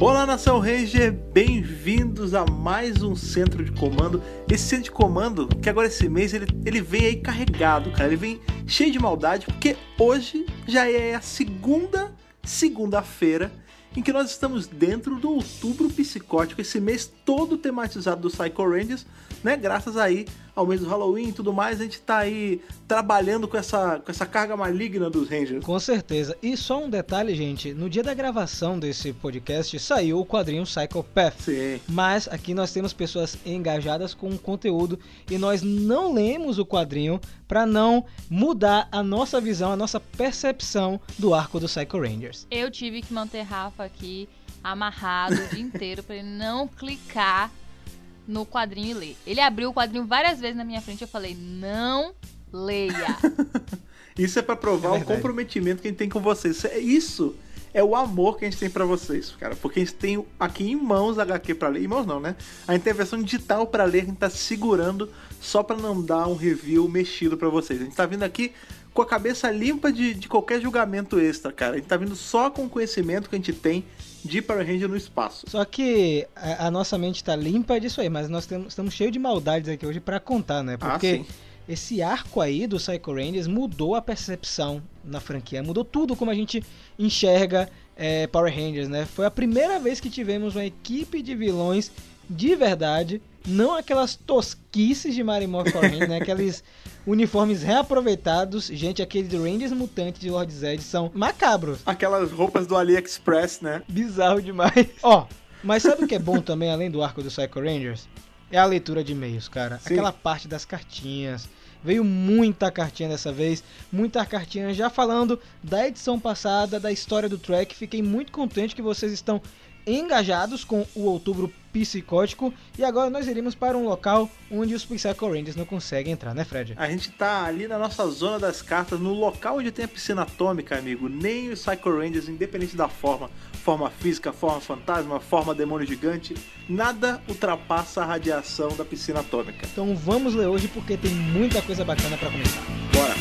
Olá, Nação Ranger, bem-vindos a mais um centro de comando. Esse centro de comando, que agora esse mês ele, ele vem aí carregado, cara, ele vem cheio de maldade, porque hoje já é a segunda segunda-feira em que nós estamos dentro do outubro psicótico, esse mês todo tematizado do Psycho Rangers, né? Graças aí ao mês do Halloween e tudo mais, a gente tá aí trabalhando com essa, com essa carga maligna dos Rangers. Com certeza. E só um detalhe, gente, no dia da gravação desse podcast saiu o quadrinho Psychopath. Sim. Mas aqui nós temos pessoas engajadas com o conteúdo e nós não lemos o quadrinho para não mudar a nossa visão, a nossa percepção do arco do Psycho Rangers. Eu tive que manter Rafa aqui amarrado o dia inteiro para ele não clicar no quadrinho e ler. Ele abriu o quadrinho várias vezes na minha frente eu falei: "Não leia". Isso é para provar É o comprometimento que a gente tem com vocês. Isso é- Isso é o amor que a gente tem pra vocês, cara. Porque a gente tem aqui em mãos HQ pra ler. Em mãos não, né? A gente tem a versão digital pra ler, a gente tá segurando só pra não dar um review mexido pra vocês. A gente tá vindo aqui com a cabeça limpa de, de qualquer julgamento extra, cara. A gente tá vindo só com o conhecimento que a gente tem de Power Ranger no espaço. Só que a, a nossa mente tá limpa disso aí, mas nós temos, estamos cheios de maldades aqui hoje para contar, né? Ah, Porque sim. esse arco aí do Psycho Rangers mudou a percepção na franquia, mudou tudo como a gente enxerga é, Power Rangers, né? Foi a primeira vez que tivemos uma equipe de vilões de verdade, não aquelas tosquices de Power Rangers, né? Aqueles uniformes reaproveitados. Gente, aqueles Rangers mutantes de Lord Zed são macabros. Aquelas roupas do AliExpress, né? Bizarro demais. Ó, mas sabe o que é bom também, além do arco do Psycho Rangers? É a leitura de e-mails, cara. Sim. Aquela parte das cartinhas. Veio muita cartinha dessa vez, muita cartinha já falando da edição passada, da história do track. Fiquei muito contente que vocês estão engajados com o outubro psicótico. E agora nós iremos para um local onde os Psycho Rangers não conseguem entrar, né, Fred? A gente tá ali na nossa zona das cartas, no local onde tem a piscina atômica, amigo. Nem os Psycho Rangers, independente da forma, forma física, forma fantasma, forma demônio gigante, nada ultrapassa a radiação da piscina atômica. Então vamos ler hoje porque tem muita coisa bacana para começar. Bora!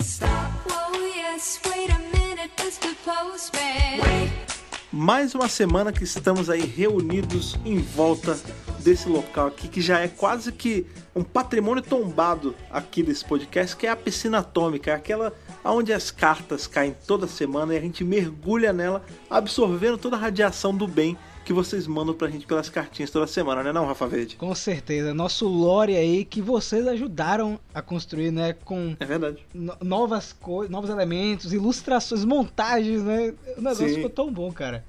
Stop, whoa, yes, wait Mais uma semana que estamos aí reunidos em volta desse local aqui, que já é quase que um patrimônio tombado aqui desse podcast, que é a piscina atômica, é aquela onde as cartas caem toda semana e a gente mergulha nela, absorvendo toda a radiação do bem que vocês mandam pra gente pelas cartinhas toda semana, né não, Rafa Verde? Com certeza, nosso lore aí que vocês ajudaram a construir, né, com É verdade. no- novas coisas, novos elementos, ilustrações, montagens, né? O negócio Sim. ficou tão bom, cara.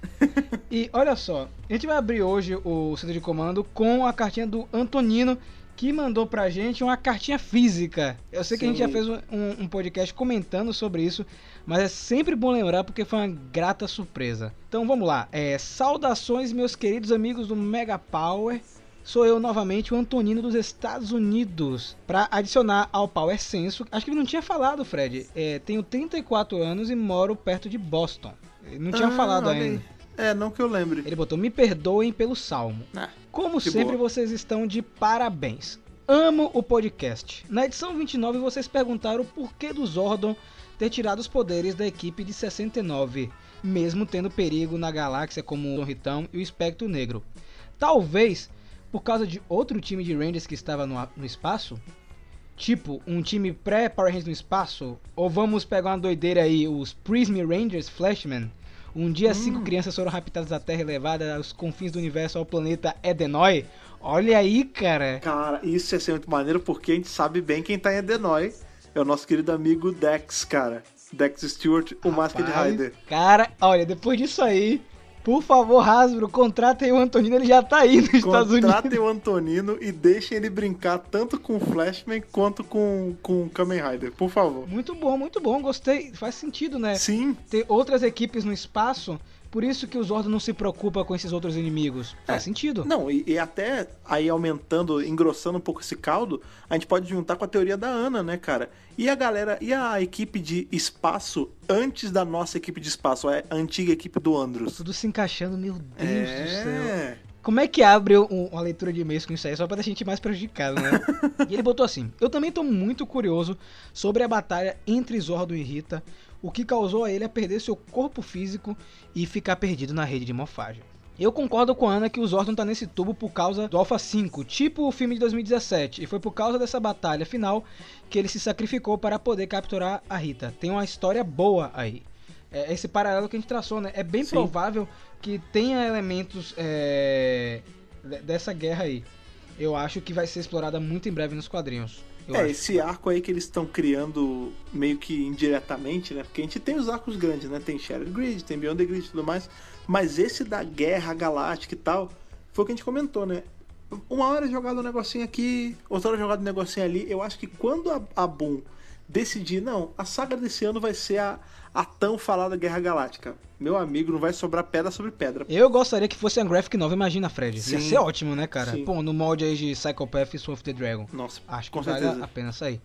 e olha só, a gente vai abrir hoje o centro de comando com a cartinha do Antonino que mandou pra gente uma cartinha física. Eu sei que a gente Sim. já fez um, um- podcast comentando sobre isso, mas é sempre bom lembrar porque foi uma grata surpresa. Então vamos lá. É, saudações, meus queridos amigos do Mega Power. Sou eu novamente, o Antonino dos Estados Unidos, para adicionar ao Power Censo. Acho que ele não tinha falado, Fred. É, tenho 34 anos e moro perto de Boston. Ele não tinha Ah, falado ainda. aí. É, não que eu lembre. Ele botou: Me perdoem pelo salmo. Ah, Como Que sempre, boa. vocês estão de parabéns. Amo o podcast. Na edição 29, vocês perguntaram o porquê do Zordon ter tirado os poderes da equipe de 69, mesmo tendo perigo na galáxia como o Torritão e o Espectro Negro. Talvez por causa de outro time de Rangers que estava no, no espaço? Tipo, um time pré-Power Rangers no espaço? Ou vamos pegar uma doideira aí, os Prism Rangers Flashman? Um dia, cinco crianças foram raptadas da Terra e levadas aos confins do universo ao planeta Edenoi. Olha aí, cara. Cara, isso ia ser muito maneiro porque a gente sabe bem quem tá em Edenoi. É o nosso querido amigo Dex, cara. Dex Stewart, o Masked Rapaz, Rider. Cara, olha, depois disso aí, por favor, Hasbro, contratem o Antonino, ele já tá aí nos Estados Unidos. Contratem o Antonino e deixem ele brincar tanto com o Flashman quanto com, com o Kamen Rider, por favor. Muito bom, muito bom, gostei. Faz sentido, né? Sim, Ter outras equipes no espaço, por isso que o Zordon não se preocupa com esses outros inimigos. Faz É. sentido. não, e, e até aí aumentando, engrossando um pouco esse caldo, a gente pode juntar com a teoria da Ana, né, cara? E a galera, e a equipe de espaço antes da nossa equipe de espaço, a antiga equipe do Andros? Tudo se encaixando, meu Deus do céu. É. Como é que abre um- uma leitura de e-mails com isso aí? Só pra deixar a gente mais prejudicado, né? e ele botou assim: Eu também tô muito curioso sobre a batalha entre Zordon e Rita, o que causou a ele a perder seu corpo físico e ficar perdido na rede de morfagem. Eu concordo com a Ana que o Zordon tá nesse tubo por causa do Alpha 5, tipo o filme de 2017, e foi por causa dessa batalha final que ele se sacrificou para poder capturar a Rita. Tem uma história boa aí. É esse paralelo que a gente traçou, né? É bem Sim. provável que tenha elementos é, de- dessa guerra aí. Eu acho que vai ser explorada muito em breve nos quadrinhos. É, acho. esse arco aí que eles estão criando meio que indiretamente, né? Porque a gente tem os arcos grandes, né? Tem Shattered Grid, tem Beyond the Grid e tudo mais. Mas esse da Guerra Galáctica e tal, foi o que a gente comentou, né? Uma hora jogado um negocinho aqui, outra hora jogado um negocinho ali. Eu acho que quando a, a Boom decidir, não, a saga desse ano vai ser a, a tão falada Guerra Galáctica. Meu amigo, não vai sobrar pedra sobre pedra. Eu gostaria que fosse a Graphic Novel, imagina, Fred. Ia Sim. ser ótimo, né, cara? Sim. Pô, no molde aí de Psychopath e Soul of the Dragon. Nossa, Acho que vale certeza. a pena sair.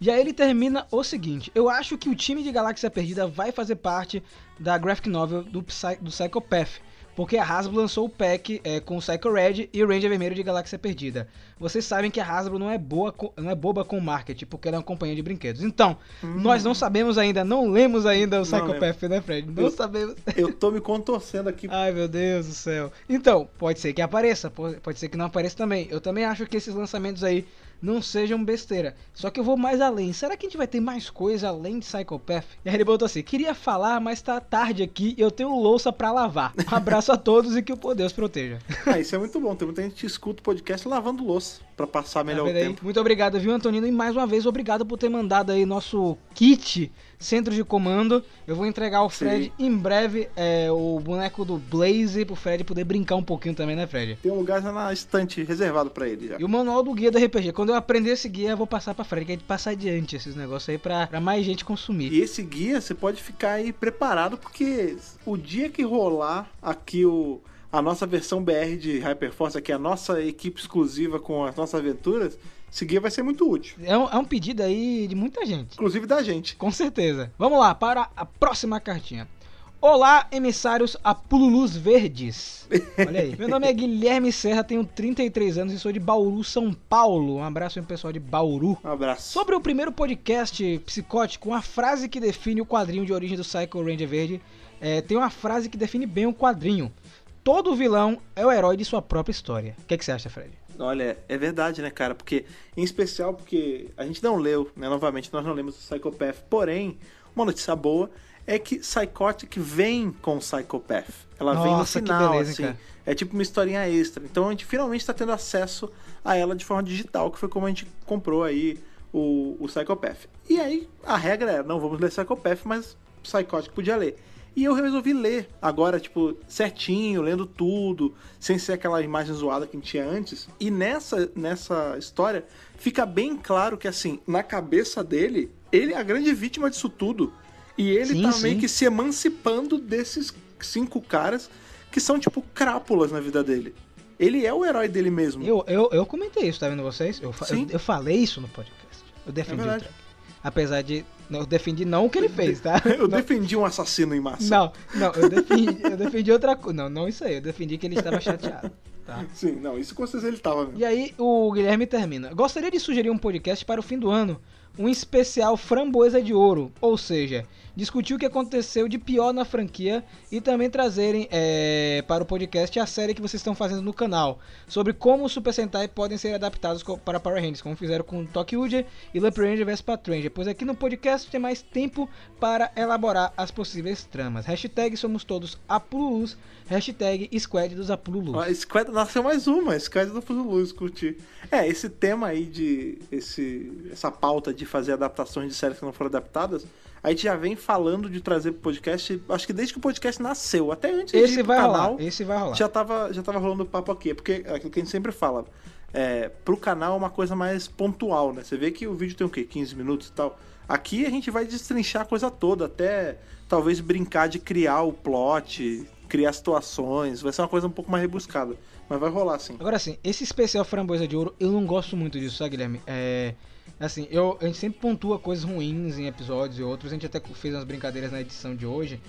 E aí ele termina o seguinte: Eu acho que o time de Galáxia Perdida vai fazer parte da graphic novel do, Psy do Psychopath. Porque a Hasbro lançou o pack é, com o Psycho Red e o Ranger Vermelho de Galáxia Perdida. Vocês sabem que a Hasbro não é, boa co- não é boba com marketing, porque ela é uma companhia de brinquedos. Então, nós não sabemos ainda, não lemos ainda o Hum. Não Psychopath, né, Fred? Não Eu- sabemos. Eu tô me contorcendo aqui. Ai, meu Deus do céu. Então, pode ser que apareça, po- pode ser que não apareça também. Eu também acho que esses lançamentos aí não sejam besteira. Só que eu vou mais além. Será que a gente vai ter mais coisa além de Psychopath? E aí ele botou assim: queria falar, mas tá tarde aqui e eu tenho louça pra lavar. Um abraço a todos e que o poder os proteja. Ah, isso é muito bom. Tem muita gente que escuta o podcast lavando louça pra passar melhor Tá o aí? tempo. Muito obrigado, viu, Antonino? E mais uma vez, obrigado por ter mandado aí nosso kit centro de comando. Eu vou entregar ao Fred Sim. em breve é, o boneco do Blaze pro Fred poder brincar um pouquinho também, né, Fred? Tem um lugar já na estante reservado pra ele já. E o manual do guia do RPG. Quando eu aprender esse guia, eu vou passar pra frente, que a gente passa adiante esses negócios aí pra, pra mais gente consumir. E esse guia você pode ficar aí preparado, porque o dia que rolar aqui o, a nossa versão BR de Hyperforce, aqui a nossa equipe exclusiva com as nossas aventuras, esse guia vai ser muito útil. É um, é um pedido aí de muita gente. Inclusive da gente. Com certeza. Vamos lá, para a próxima cartinha. Olá, emissários Apululus Verdes. Olha aí. Meu nome é Guilherme Serra, tenho 33 anos e sou de Bauru, São Paulo. Um abraço aí, pessoal de Bauru. Um abraço. Sobre o primeiro podcast psicótico, uma frase que define o quadrinho de origem do Psycho Ranger Verde, é, tem uma frase que define bem o quadrinho. Todo vilão é o herói de sua própria história. O que, é que você acha, Fred? Olha, é verdade, né, cara? Porque, em especial porque a gente não leu, né? Novamente, nós não lemos o Psychopath. Porém, uma notícia boa é que Psychotic vem com Psychopath. Ela vem no Nossa, final, beleza, assim. cara. É tipo uma historinha extra. Então a gente finalmente está tendo acesso a ela de forma digital, que foi como a gente comprou aí o, o Psychopath. E aí a regra é, não vamos ler Psychopath, mas Psychotic podia ler. E eu resolvi ler agora, tipo, certinho, lendo tudo, sem ser aquela imagem zoada que a gente tinha antes. E nessa, nessa história, fica bem claro que, assim, na cabeça dele, ele é a grande vítima disso tudo. E ele Sim, tá sim. meio que se emancipando desses cinco caras que são, tipo, crápulas na vida dele. Ele é o herói dele mesmo. Eu, eu, eu comentei isso, tá vendo vocês? Eu, eu, eu falei isso no podcast. Eu defendi É o. Trump. Apesar de. Eu defendi não o que ele fez, tá? Eu Não- defendi um assassino em massa. Não, não, eu defendi, eu defendi outra coisa. Não, não isso aí. Eu defendi que ele estava chateado. Tá? Sim, não, isso com certeza ele tava mesmo. E aí o Guilherme termina. Gostaria de sugerir um podcast para o fim do ano. Um especial Framboesa de Ouro. Ou seja, discutir o que aconteceu de pior na franquia e também trazerem é, para o podcast a série que vocês estão fazendo no canal. Sobre como os Super Sentai podem ser adaptados para Power Rangers, como fizeram com Tokyo Ranger e Lamp Ranger vs Patranger. Pois aqui no podcast tem mais tempo para elaborar as possíveis tramas. Hashtag somos todos Apululus. Hashtag Squad dos Apululus. Ó, Squad nasceu mais uma, Squad Fuso Luz, curti. É, esse tema aí de. Esse, essa pauta de fazer adaptações de séries que não foram adaptadas, a gente já vem falando de trazer pro podcast, acho que desde que o podcast nasceu, até antes de Esse pro vai canal, rolar, esse vai rolar. já tava, já tava rolando papo aqui. É porque é aquilo que a gente sempre fala. É, pro canal é uma coisa mais pontual, né? Você vê que o vídeo tem o quê? 15 minutos e tal. Aqui a gente vai destrinchar a coisa toda, até talvez brincar de criar o plot, criar situações. Vai ser uma coisa um pouco mais rebuscada. Mas vai rolar sim. Agora sim, esse especial Framboesa de Ouro, eu não gosto muito disso, sabe, Guilherme? É. Assim, eu, a gente sempre pontua coisas ruins em episódios e outros, a gente até fez umas brincadeiras na edição de hoje,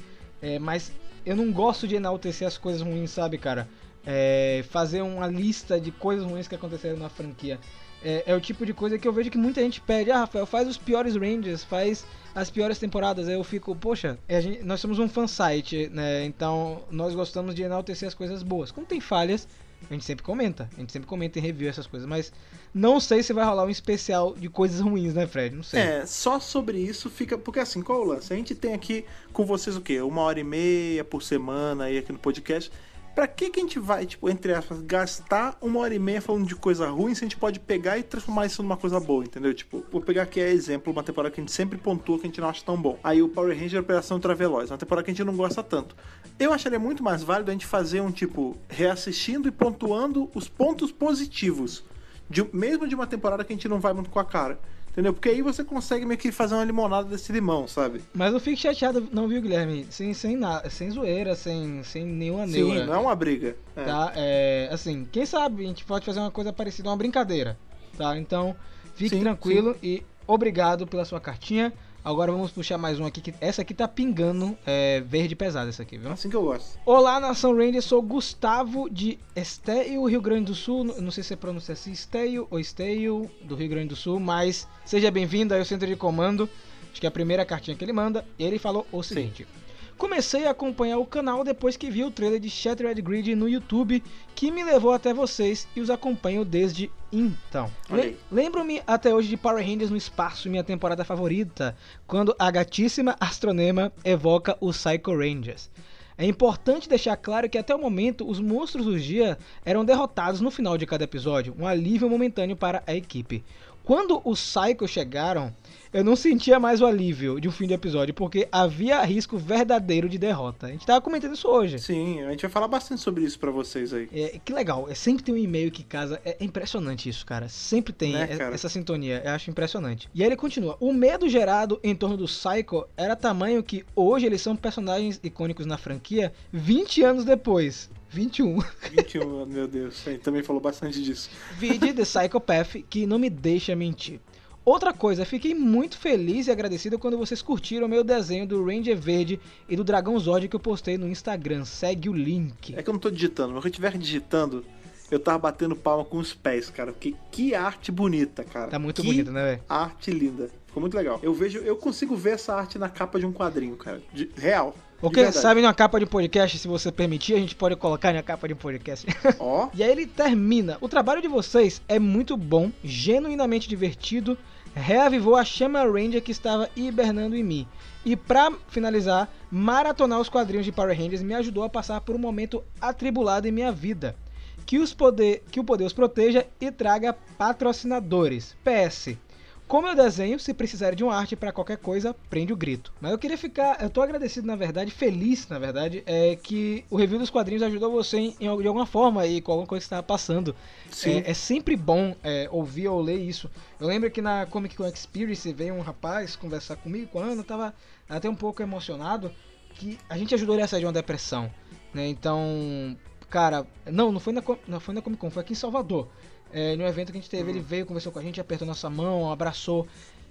é, mas eu não gosto de enaltecer as coisas ruins, sabe, cara? é, fazer uma lista de coisas ruins que aconteceram na franquia. É, é o tipo de coisa que eu vejo que muita gente pede. Ah, Rafael, faz os piores Rangers, faz as piores temporadas. Aí eu fico, poxa, é gente- nós somos um fansite, né? Então nós gostamos de enaltecer as coisas boas. Quando tem falhas, a gente sempre comenta. A gente sempre comenta em review essas coisas. Mas não sei se vai rolar um especial de coisas ruins, né, Fred? Não sei. É, só sobre isso fica. Porque assim, qual é o lance? A gente tem aqui com vocês o quê? Uma hora e meia por semana aí aqui no podcast. Pra que, que a gente vai, tipo, entre aspas, gastar uma hora e meia falando de coisa ruim se a gente pode pegar e transformar isso numa coisa boa, entendeu? Tipo, vou pegar aqui a exemplo uma temporada que a gente sempre pontua que a gente não acha tão bom. Aí o Power Ranger Operação Traveloz, uma temporada que a gente não gosta tanto. Eu acharia muito mais válido a gente fazer um tipo, reassistindo e pontuando os pontos positivos. de- mesmo de uma temporada que a gente não vai muito com a cara. Entendeu? Porque aí você consegue meio que fazer uma limonada desse limão, sabe? Mas eu fico chateado, não viu, Guilherme? Sem, sem, nada, sem zoeira, sem, sem nenhuma Sim, neura. não é uma briga. É. Tá? É, assim, quem sabe a gente pode fazer uma coisa parecida, uma brincadeira. Tá? Então, fique Sim, tranquilo e obrigado pela sua cartinha. Agora vamos puxar mais um aqui. Que essa aqui tá pingando é, verde pesado, essa aqui, viu? Assim que eu gosto. Olá, Nação Ranger, sou Gustavo de Esteio, Rio Grande do Sul. Não sei se você pronuncia assim, Esteio ou Esteio, do Rio Grande do Sul, mas seja bem-vindo aí ao Centro de Comando. Acho que é a primeira cartinha que ele manda. Ele falou o seguinte: Comecei a acompanhar o canal depois que vi o trailer de Shattered Grid no YouTube, que me levou até vocês e os acompanho desde então. Le-. Lembro-me até hoje de Power Rangers no espaço, minha temporada favorita, quando a gatíssima Astronema evoca os Psycho Rangers. É importante deixar claro que até o momento os monstros do dia eram derrotados no final de cada episódio, um alívio momentâneo para a equipe. Quando os Psycho chegaram, eu não sentia mais o alívio de um fim de episódio, porque havia risco verdadeiro de derrota. A gente tava comentando isso hoje. Sim, a gente vai falar bastante sobre isso pra vocês aí. É, que legal, é, sempre tem um e-mail que casa. É, é impressionante isso, cara. Sempre tem Né, e- cara? essa sintonia. Eu acho impressionante. E aí ele continua: O medo gerado em torno do Psycho era tamanho que hoje eles são personagens icônicos na franquia 20 anos depois. 21. 21, meu Deus. Gente também falou bastante disso. Vide The Psychopath, que não me deixa mentir. Outra coisa, fiquei muito feliz e agradecido quando vocês curtiram meu desenho do Ranger Verde e do Dragão Zord que eu postei no Instagram. Segue o link. É que eu não tô digitando, mas quando eu estiver digitando, eu tava batendo palma com os pés, cara. Porque que arte bonita, cara. Tá muito que bonito, né, velho? Arte linda. Ficou muito legal. Eu vejo, eu consigo ver essa arte na capa de um quadrinho, cara. De- real. O que sabe na capa de podcast, se você permitir, a gente pode colocar na capa de podcast. Ó, e aí ele termina. O trabalho de vocês é muito bom, genuinamente divertido, reavivou a chama Ranger que estava hibernando em mim. E pra finalizar, maratonar os quadrinhos de Power Rangers me ajudou a passar por um momento atribulado em minha vida. Que, os poder, que o poder os proteja e traga patrocinadores. PS. Como eu desenho, se precisar de uma arte pra qualquer coisa, prende o grito. Mas eu queria ficar, eu tô agradecido na verdade, feliz na verdade, é que o review dos quadrinhos ajudou você em, em- de alguma forma aí com alguma coisa que estava passando. sim. É, é sempre bom é, ouvir ou ler isso. Eu lembro que na Comic Con Experience veio um rapaz conversar comigo, com a Ana, eu tava até um pouco emocionado, que a gente ajudou ele a sair de uma depressão, né? Então, cara, não, não foi na, não foi na Comic Con, foi aqui em Salvador. É, no evento que a gente teve, ele veio, conversou com a gente, apertou nossa mão, abraçou.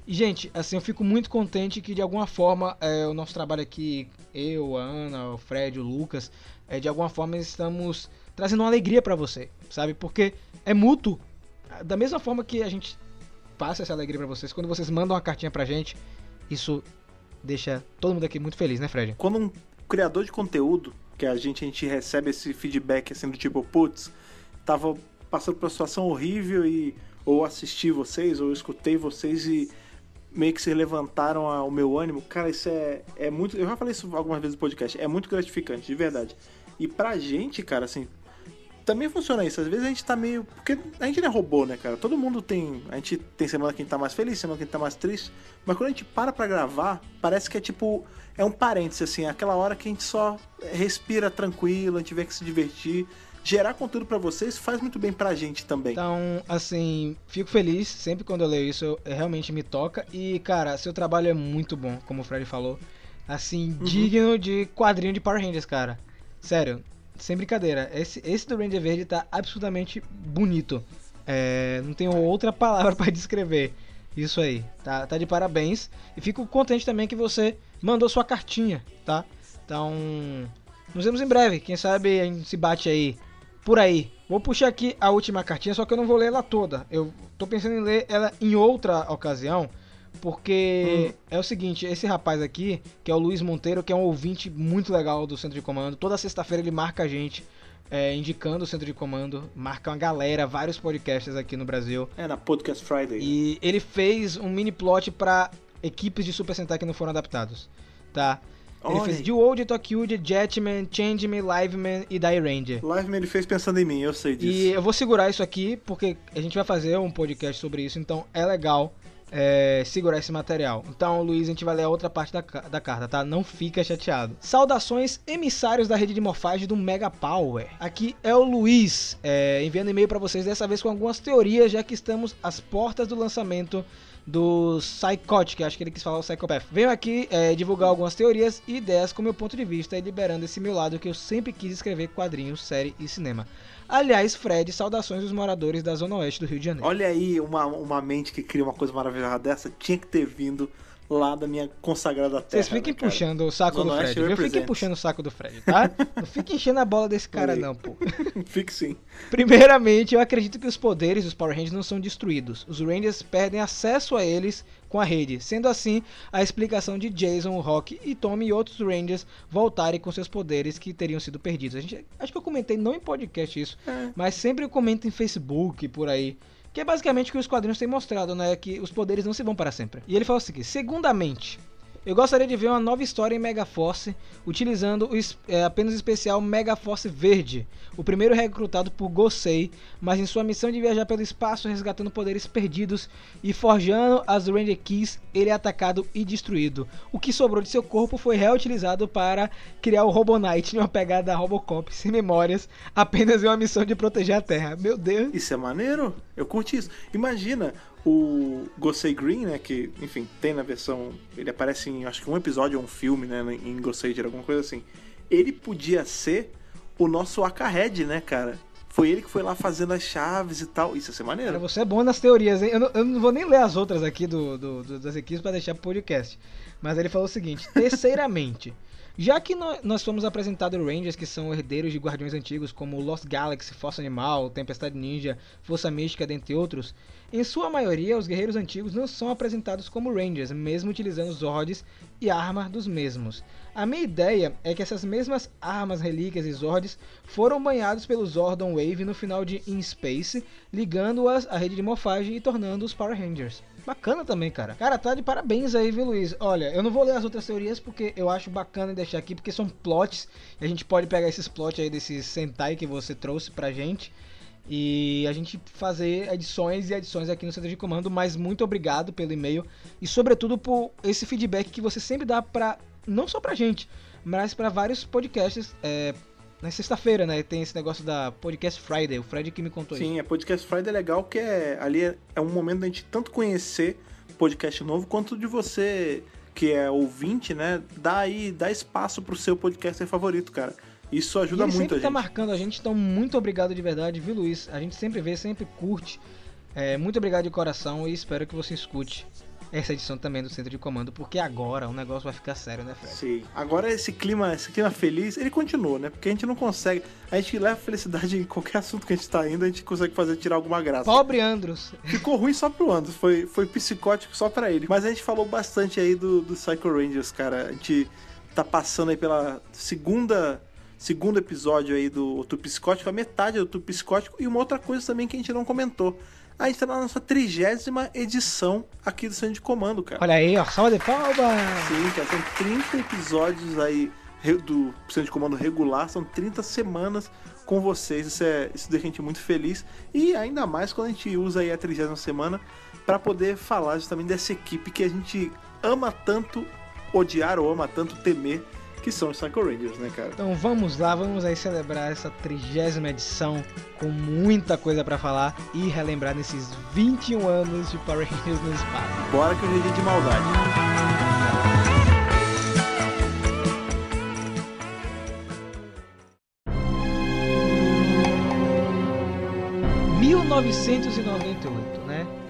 E, gente, assim, eu fico muito contente que de alguma forma é, o nosso trabalho aqui, eu, a Ana, o Fred, o Lucas, é, de alguma forma estamos trazendo uma alegria pra você, sabe? Porque é mútuo. Da mesma forma que a gente passa essa alegria pra vocês, quando vocês mandam uma cartinha pra gente, isso deixa todo mundo aqui muito feliz, né, Fred? Quando um criador de conteúdo, que a gente, a gente recebe esse feedback assim do tipo, putz, tava passando por uma situação horrível e ou assisti vocês, ou escutei vocês e meio que se levantaram o meu ânimo. Cara, isso é, é muito. Eu já falei isso algumas vezes no podcast, é muito gratificante, de verdade. E pra gente, cara, assim, também funciona isso. Às vezes a gente tá meio. Porque a gente não é robô, né, cara? Todo mundo tem. A gente tem semana que a gente tá mais feliz, semana que a gente tá mais triste. Mas quando a gente para pra gravar, parece que é tipo. É um parênteses, assim, é aquela hora que a gente só respira tranquilo, a gente vê que se divertir. Gerar conteúdo pra vocês faz muito bem pra gente também. Então, assim, fico feliz sempre quando eu leio isso, eu- é, realmente me toca. E, cara, seu trabalho é muito bom, como o Fred falou. Assim, digno de quadrinho de Power Rangers, cara. Sério, sem brincadeira. Esse, esse do Ranger Verde tá absolutamente bonito. É, não tenho outra palavra pra descrever isso aí. Tá, tá de parabéns. E fico contente também que você mandou sua cartinha, tá? Então, nos vemos em breve. Quem sabe a gente se bate aí por aí. Vou puxar aqui a última cartinha, só que eu não vou ler ela toda. Eu tô pensando em ler ela em outra ocasião, porque é o seguinte, esse rapaz aqui, que é o Luiz Monteiro, que é um ouvinte muito legal do Centro de Comando, toda sexta-feira ele marca a gente, é, indicando o Centro de Comando, marca uma galera, vários podcasts aqui no Brasil. É na Podcast Friday. E ele fez um mini plot pra equipes de Super Sentai que não foram adaptados, tá? Ele Olha fez aí. Duode, Tokyuji, Jetman, Changeman, Liveman e Die Ranger. Live ele fez pensando em mim, eu sei disso. E eu vou segurar isso aqui, porque a gente vai fazer um podcast sobre isso, então é legal é, segurar esse material. Então, Luiz, a gente vai ler a outra parte da, da carta, tá? Não fica chateado. Saudações, emissários da rede de morfagem do Mega Power. Aqui é o Luiz, é, enviando e-mail pra vocês, dessa vez com algumas teorias, já que estamos às portas do lançamento do Psychotic, acho que ele quis falar o Psychopath. Venho aqui é, divulgar algumas teorias e ideias com meu ponto de vista e liberando esse meu lado que eu sempre quis escrever quadrinhos, série e cinema. Aliás, Fred, saudações dos moradores da Zona Oeste do Rio de Janeiro. Olha aí, uma, uma mente que cria uma coisa maravilhosa dessa, tinha que ter vindo lá da minha consagrada terra. Vocês fiquem né, puxando o saco do Fred, viu? Fiquem puxando o saco do Fred, tá? Não fiquem enchendo a bola desse cara, Oi. não, pô. Fique sim. Primeiramente, eu acredito que os poderes dos Power Rangers não são destruídos. Os Rangers perdem acesso a eles com a rede. Sendo assim, a explicação de Jason, Rock e Tommy e outros Rangers voltarem com seus poderes que teriam sido perdidos. A gente, acho que eu comentei não em podcast isso, É. mas sempre eu comento em Facebook por aí. Que é basicamente o que os quadrinhos têm mostrado, né? Que os poderes não se vão para sempre. E ele fala o seguinte: segundamente, eu gostaria de ver uma nova história em Megaforce, utilizando o é, apenas o especial Megaforce Verde, o primeiro recrutado por Gosei, mas em sua missão de viajar pelo espaço resgatando poderes perdidos e forjando as Ranger Keys, ele é atacado e destruído. O que sobrou de seu corpo foi reutilizado para criar o Robonite em uma pegada Robocop sem memórias, apenas em uma missão de proteger a Terra. Meu Deus. Isso é maneiro? Eu curti isso. Imagina o Gosei Green, né? Que, enfim, tem na versão. Ele aparece em acho que um episódio ou um filme, né? Em Gosei, alguma coisa assim. Ele podia ser o nosso Akahead, né, cara? Foi ele que foi lá fazendo as chaves e tal. Isso ia ser Cara, maneiro. você é bom nas teorias, hein? Eu não, eu não vou nem ler as outras aqui do, do- do- das equipes para deixar pro podcast. Mas ele falou o seguinte: terceiramente, já que nó- nós fomos apresentados Rangers que são herdeiros de guardiões antigos como Lost Galaxy, Força Animal, Tempestade Ninja, Força Mística, dentre outros, em sua maioria os guerreiros antigos não são apresentados como Rangers, mesmo utilizando os Zords e arma dos mesmos. A minha ideia é que essas mesmas armas, relíquias e Zords foram banhados pelo Zordon Wave no final de In Space, ligando-as à rede de morfagem e tornando os Power Rangers. Bacana também, cara. Cara, tá de parabéns aí, viu, Luiz? Olha, eu não vou ler as outras teorias porque eu acho bacana deixar aqui, porque são plots. E a gente pode pegar esses plots aí desses Sentai que você trouxe pra gente. E a gente fazer edições e edições aqui no Centro de Comando. Mas muito obrigado pelo e-mail. E sobretudo por esse feedback que você sempre dá pra. Não só pra gente, mas pra vários podcasts. É, na sexta-feira, né? Tem esse negócio da Podcast Friday. O Fred que me contou isso. Sim, a Podcast Friday é legal que é, ali é, é um momento da gente tanto conhecer podcast novo, quanto de você que é ouvinte, né? Dar aí, dar espaço pro seu podcaster favorito, cara. Isso E ajuda ele muito sempre a tá gente. marcando a gente, então muito obrigado de verdade, viu, Luiz? A gente sempre vê, sempre curte. É, muito obrigado de coração e espero que você escute essa edição também do Centro de Comando, porque agora o negócio vai ficar sério, né, Fred? Sim. Agora esse clima, esse clima feliz, ele continua, né? Porque a gente não consegue. A gente leva felicidade em qualquer assunto que a gente tá indo, a gente consegue fazer tirar alguma graça. Pobre Andros. Ficou ruim só pro Andros, foi, foi psicótico só pra ele. Mas a gente falou bastante aí do, do Psycho Rangers, cara. A gente tá passando aí pela segunda. Segundo episódio aí do Outro Psicótico, a metade do Outro Psicótico, e uma outra coisa também que a gente não comentou. A gente tá na nossa trigésima edição aqui do Centro de Comando, cara. Olha aí, ó, salva de palmas. Sim, cara, são 30 episódios aí do Centro de Comando regular, são 30 semanas com vocês. Isso, é, isso deixa a gente muito feliz. E ainda mais quando a gente usa aí a 30 semana para poder falar justamente dessa equipe que a gente ama tanto odiar ou ama tanto temer, que são os Psycho Rangers, né, cara? Então vamos lá, vamos aí celebrar essa trigésima edição com muita coisa pra falar e relembrar nesses 21 anos de Power Rangers no espaço. Bora que hoje é de maldade. 1998, né?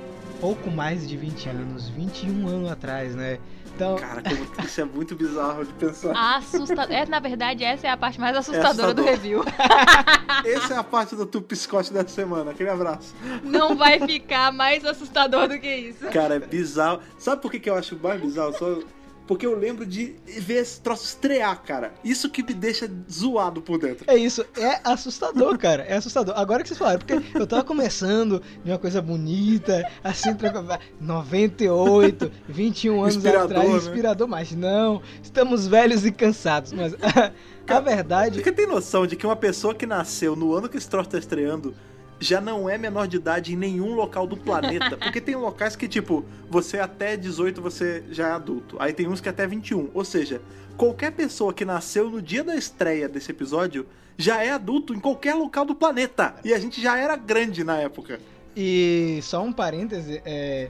Pouco mais de 20 anos, 21 anos atrás, né? Então, Cara, como- isso é muito bizarro de pensar. Assusta... É, na verdade, essa é a parte mais assustadora do review. Essa é a parte do Tupi Scott dessa semana. Aquele abraço. Não vai ficar mais assustador do que isso. Cara, é bizarro. Sabe por que, que eu acho mais bizarro? Só porque eu lembro de ver esse troço estrear, cara. Isso que me deixa zoado por dentro. é isso, é assustador, cara, é assustador. Agora que vocês falaram, porque eu tava começando de uma coisa bonita, assim, tranquila, 98, 21 anos Inspirador, atrás, né? inspirador, mas não, estamos velhos e cansados. Mas a verdade Você tem noção de que uma pessoa que nasceu no ano que esse troço tá estreando já não é menor de idade em nenhum local do planeta? Porque tem locais que, tipo, você até 18 você já é adulto. Aí tem uns que até 21. Ou seja, qualquer pessoa que nasceu no dia da estreia desse episódio já é adulto em qualquer local do planeta. E a gente já era grande na época. E só um parêntese, é,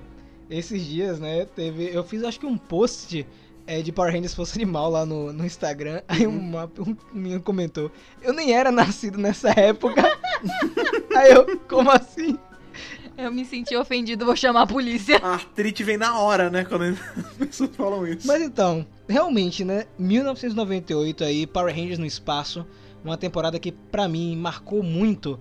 esses dias, né, teve, eu fiz acho que um post é, de Power Rangers Força Animal lá no, no Instagram, aí uma, um menino comentou, eu nem era nascido nessa época. aí eu, como assim? Eu me senti ofendido, vou chamar a polícia. A artrite vem na hora, né? Quando as pessoas falam isso. Mas então, realmente, né, 1998 aí, Power Rangers no espaço, uma temporada que pra mim marcou muito,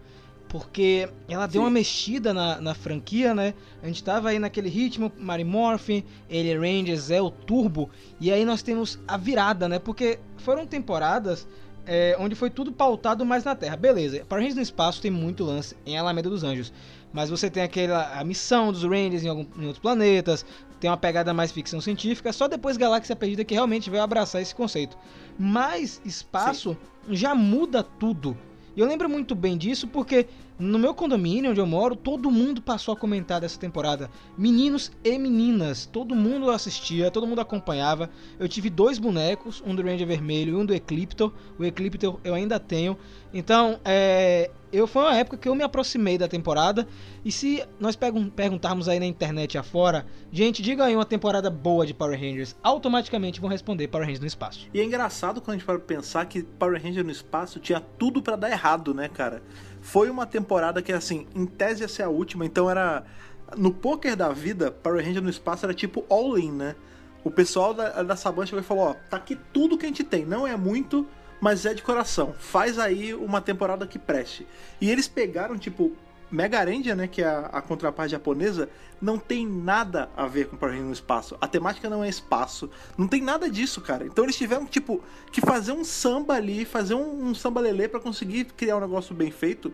porque ela deu Sim. uma mexida na, na franquia, né? A gente tava aí naquele ritmo, Mary Morphin, Alien Rangers, é o Turbo, e aí nós temos a virada, né? Porque foram temporadas é, onde foi tudo pautado mais na Terra. Beleza, Power Rangers no espaço tem muito lance em Alameda dos Anjos. Mas você tem aquela a missão dos Rangers em, algum- em outros planetas, tem uma pegada mais ficção científica, só depois Galáxia Perdida que realmente veio abraçar esse conceito. Mas espaço já muda tudo. E eu lembro muito bem disso porque no meu condomínio onde eu moro, todo mundo passou a comentar dessa temporada. Meninos e meninas, todo mundo assistia, todo mundo acompanhava. Eu tive dois bonecos, um do Ranger Vermelho e um do Ecliptor. O Ecliptor eu ainda tenho. Então, é, eu foi uma época que eu me aproximei da temporada. E se nós pergun- perguntarmos aí na internet afora, gente, diga aí uma temporada boa de Power Rangers, automaticamente vão responder Power Rangers no espaço. E é engraçado quando a gente para pensar que Power Ranger no espaço tinha tudo pra dar errado, né, cara? Foi uma temporada que, assim, em tese ia ser a última, então era. No poker da vida, Power Ranger no espaço era tipo all-in, né? O pessoal da, da Saban chegou e falou: ó, tá aqui tudo que a gente tem, não é muito, mas é de coração. Faz aí uma temporada que preste. E eles pegaram, tipo, Mega né, que é a, a contraparte japonesa, não tem nada a ver com Power Ranger no espaço. A temática não é espaço, não tem nada disso, cara. Então eles tiveram, tipo, que fazer um samba ali, fazer um, um samba lelê pra conseguir criar um negócio bem feito.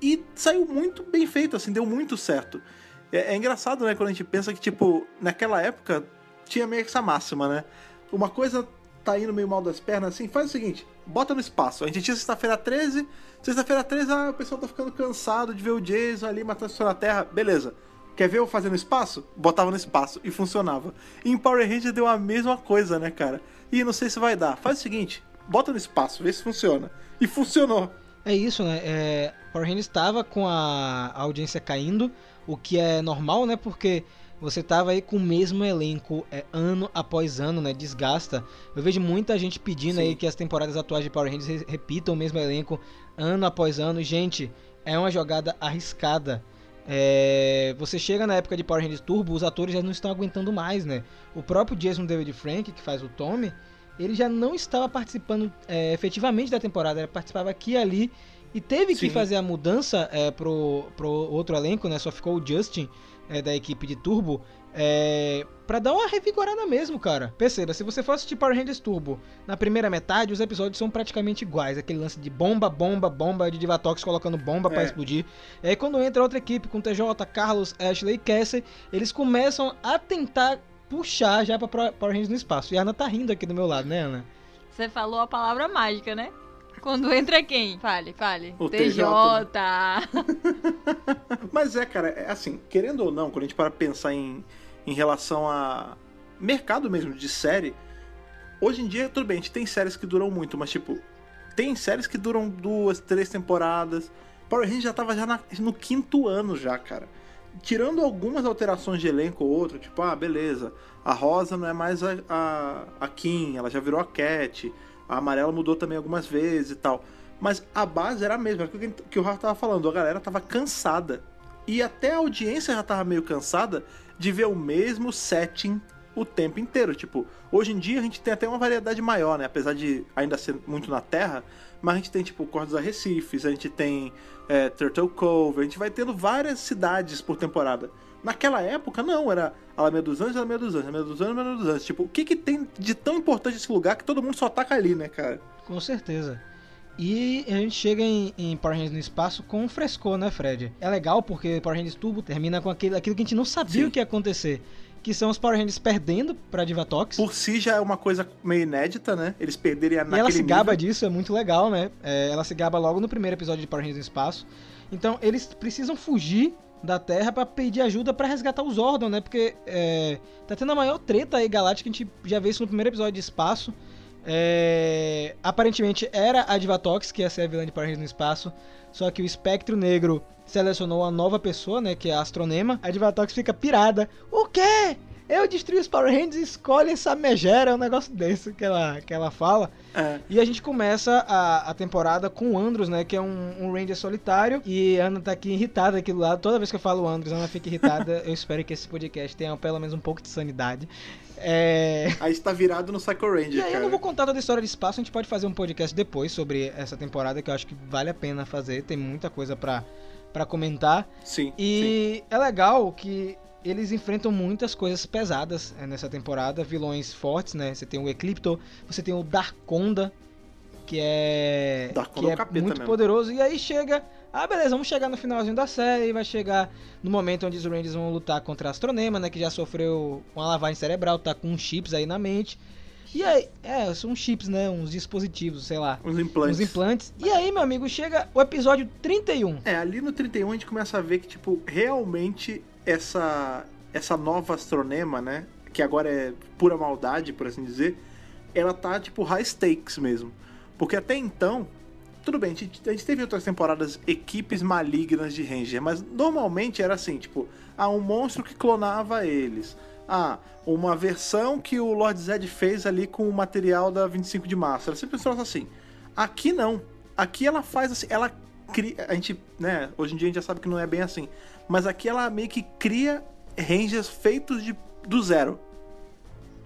E saiu muito bem feito, assim, deu muito certo. É, é engraçado, né, quando a gente pensa que, tipo, naquela época tinha meio que essa máxima, né? Uma coisa tá indo meio mal das pernas, assim, faz o seguinte, bota no espaço. A gente tinha sexta-feira 13, sexta-feira 13, ah, o pessoal tá ficando cansado de ver o Jason ali matando isso na Terra, beleza. Quer ver eu fazendo espaço? Botava no espaço e funcionava. E em Power Ranger deu a mesma coisa, né, cara? E não sei se vai dar. Faz o seguinte, bota no espaço, vê se funciona. E funcionou. É isso, né? É, Power Rangers estava com a a audiência caindo, o que é normal, né? Porque você tava aí com o mesmo elenco é, ano após ano, né? Desgasta. Eu vejo muita gente pedindo Sim. aí que as temporadas atuais de Power Rangers re- repitam o mesmo elenco ano após ano. Gente, é uma jogada arriscada. É, você chega na época de Power Rangers Turbo, os atores já não estão aguentando mais, né? O próprio Jason David Frank, que faz o Tommy, ele já não estava participando é, efetivamente da temporada, ele participava aqui e ali e teve que Sim. fazer a mudança é, pro, pro outro elenco, né? Só ficou o Justin é, da equipe de Turbo é, para dar uma revigorada mesmo, cara. Perceba, se você for assistir Power Rangers Turbo, na primeira metade os episódios são praticamente iguais, aquele lance de bomba, bomba, bomba, de Divatox colocando bomba pra É. explodir. E aí quando entra outra equipe com TJ, Carlos, Ashley e Cassie, eles começam a tentar puxar já pra Power Rangers no espaço. E a Ana tá rindo aqui do meu lado, né, Ana? Você falou a palavra mágica, né? Quando entra quem? Fale, fale. O TJ. Mas é, cara, é assim, querendo ou não, quando a gente para pensar em, em relação a mercado mesmo de série, hoje em dia, tudo bem, a gente tem séries que duram muito, mas tipo, tem séries que duram duas, três temporadas. Power Rangers já tava já na- no quinto ano já, cara. Tirando algumas alterações de elenco ou outro, tipo, ah, beleza, a Rosa não é mais a, a, a Kim, ela já virou a Cat, a Amarela mudou também algumas vezes e tal. Mas a base era a mesma, era o que, o Rafa tava falando, a galera tava cansada. E até a audiência já tava meio cansada de ver o mesmo setting o tempo inteiro. Tipo, hoje em dia a gente tem até uma variedade maior, né? Apesar de ainda ser muito na Terra, mas a gente tem, tipo, Cortes Arrecifes, a gente tem é, Turtle Cove, a gente vai tendo várias cidades por temporada. Naquela época, não, era Alameda dos Anjos, Alameda dos Anjos, Alameda dos Anjos, Alameda dos Anjos. Tipo, o que que tem de tão importante esse lugar que todo mundo só taca ali, né, cara? Com certeza. E a gente chega em, em Power Rangers no espaço com um frescor, né, Fred? É legal porque Power Rangers Turbo termina com aquele, aquilo que a gente não sabia Sim. o que ia acontecer. Que são os Power Rangers perdendo pra Divatox. Por si já é uma coisa meio inédita, né? Eles perderem a E ela se gaba disso, é muito legal, né? É, ela se gaba logo no primeiro episódio de Power Rangers no Espaço. Então eles precisam fugir da Terra pra pedir ajuda pra resgatar os Zordon, né? Porque é, tá tendo a maior treta aí galáctica, a gente já vê isso no primeiro episódio de Espaço. É, aparentemente era a Divatox, que ia ser a vilã de Power no Espaço. Só que o Espectro Negro selecionou uma nova pessoa, né? Que é a Astronema. A Divatox fica pirada. O quê? Eu destruí os Power Rangers e escolhe essa megera, é um negócio desse que ela, que ela fala. É. E a gente começa a, a temporada com o Andros, né? Que é um, um Ranger solitário. E a Ana tá aqui irritada aqui do lado. Toda vez que eu falo Andros, a Ana fica irritada. eu espero que esse podcast tenha pelo menos um pouco de sanidade. É... Aí está virado no Psycho Ranger, E aí eu cara. não vou contar toda a história de espaço, a gente pode fazer um podcast depois sobre essa temporada, que eu acho que vale a pena fazer. Tem muita coisa pra, pra comentar. Sim, sim. E é legal que eles enfrentam muitas coisas pesadas é, nessa temporada, vilões fortes, né? Você tem o Eclipto, você tem o Darkonda, que é, Darkonda que é é muito mesmo. poderoso. E aí chega, ah, beleza, vamos chegar no finalzinho da série, vai chegar no momento onde os Rangers vão lutar contra a Astronema, né? Que já sofreu uma lavagem cerebral, tá com uns chips aí na mente. E aí, é, são chips, né? Uns dispositivos, sei lá. Os implantes. Uns implantes. E aí, meu amigo, chega o episódio 31. É, ali no 31 a gente começa a ver que, tipo, realmente essa, essa nova astronema, né? Que agora é pura maldade, por assim dizer, ela tá, tipo, high stakes mesmo. Porque até então, tudo bem, a gente, a gente teve outras temporadas equipes malignas de Ranger, mas normalmente era assim, tipo, ah, um monstro que clonava eles. Ah, uma versão que o Lord Zed fez ali com o material da 25 de março. Era sempre um assim. Aqui não. Aqui ela faz assim, ela cria. A gente, né, hoje em dia a gente já sabe que não é bem assim. Mas aqui ela meio que cria Rangers feitos de, do zero.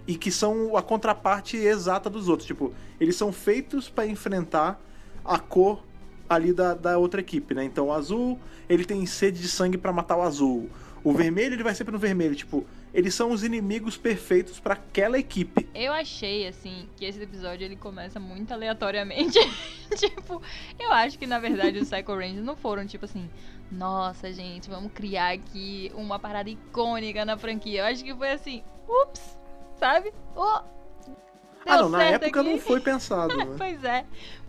E que são a contraparte exata dos outros. Tipo, eles são feitos pra enfrentar a cor ali da, da outra equipe, né? Então o azul, ele tem sede de sangue pra matar o azul. O vermelho, ele vai sempre no vermelho. Tipo, eles são os inimigos perfeitos pra aquela equipe. Eu achei, assim, que esse episódio ele começa muito aleatoriamente. tipo, eu acho que na verdade os Psycho Rangers não foram tipo assim, nossa gente, vamos criar aqui uma parada icônica na franquia. Eu acho que foi assim, ups, sabe? Oh, ah, não, na época aqui. não foi pensado, né? Pois é.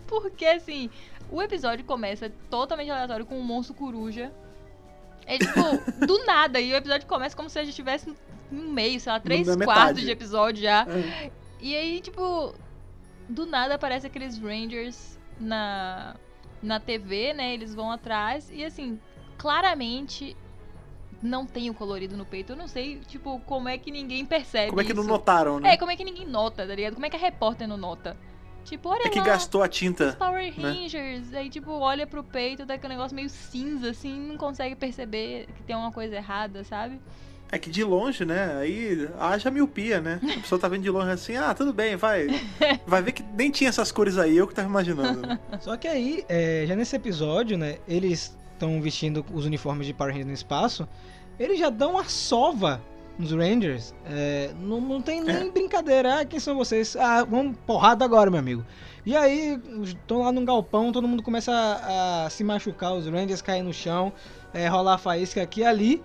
Porque assim, o episódio começa totalmente aleatório com um monstro coruja. É tipo, do nada. E o episódio começa como se a gente estivesse no meio, sei lá, três quartos metade. de episódio já. É. E aí, tipo, do nada aparece aqueles Rangers na, na TV, né? Eles vão atrás e assim, claramente não tem o colorido no peito. Eu não sei, tipo, como é que ninguém percebe Como é que não isso. notaram, né? É, como é que ninguém nota, tá ligado? Como é que a repórter não nota? Tipo, olha É que lá, gastou a os tinta. Power né? Rangers. Aí, tipo, olha pro peito, dá aquele negócio meio cinza, assim, não consegue perceber que tem uma coisa errada, sabe? É que de longe, né? Aí haja miopia, né? A pessoa tá vendo de longe assim, ah, tudo bem, vai. Vai ver que nem tinha essas cores aí, eu que tava imaginando. né? Só que aí, é, já nesse episódio, né, eles estão vestindo os uniformes de Power Rangers no espaço, eles já dão uma sova nos Rangers. É, não, não tem nem É. brincadeira. Ah, quem são vocês? Ah, vamos porrada agora, meu amigo. E aí, estão lá num galpão, todo mundo começa a, a se machucar, os Rangers caem no chão, é, rolar faísca aqui e ali.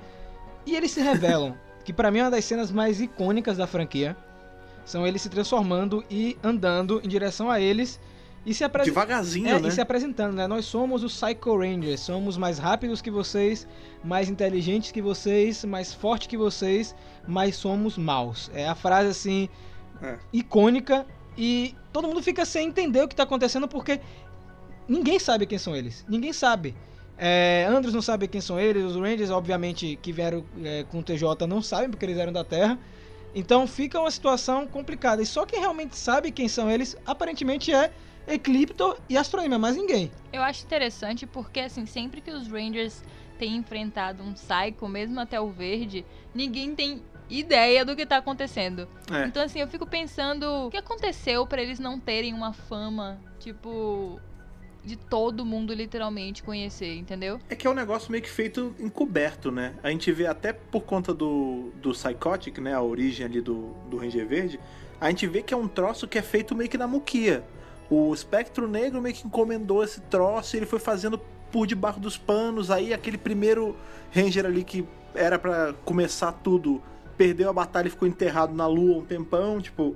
E eles se revelam, que pra mim é uma das cenas mais icônicas da franquia. São eles se transformando e andando em direção a eles e se apresentando. Devagarzinho, É, né? e se apresentando, né? Nós somos os Psycho Rangers, somos mais rápidos que vocês, mais inteligentes que vocês, mais fortes que vocês, mas somos maus. É a frase assim É. icônica e todo mundo fica sem entender o que tá acontecendo porque ninguém sabe quem são eles. Ninguém sabe. É, Andros não sabe quem são eles, os Rangers, obviamente, que vieram é, com o TJ não sabem porque eles eram da Terra. Então fica uma situação complicada. E só quem realmente sabe quem são eles, aparentemente é Eclipto e Astronema, mais ninguém. Eu acho interessante porque, assim, sempre que os Rangers tem enfrentado um Psycho, mesmo até o verde, ninguém tem ideia do que tá acontecendo. É. Então, assim, eu fico pensando o que aconteceu pra eles não terem uma fama, tipo, de todo mundo literalmente conhecer, entendeu? É que é um negócio meio que feito encoberto, né? A gente vê até por conta do, do Psychotic, né? A origem ali do, do Ranger Verde. A gente vê que é um troço que é feito meio que na muquia. O Espectro Negro meio que encomendou esse troço e ele foi fazendo por debaixo dos panos. Aí aquele primeiro Ranger ali que era pra começar tudo, perdeu a batalha e ficou enterrado na lua um tempão. Tipo,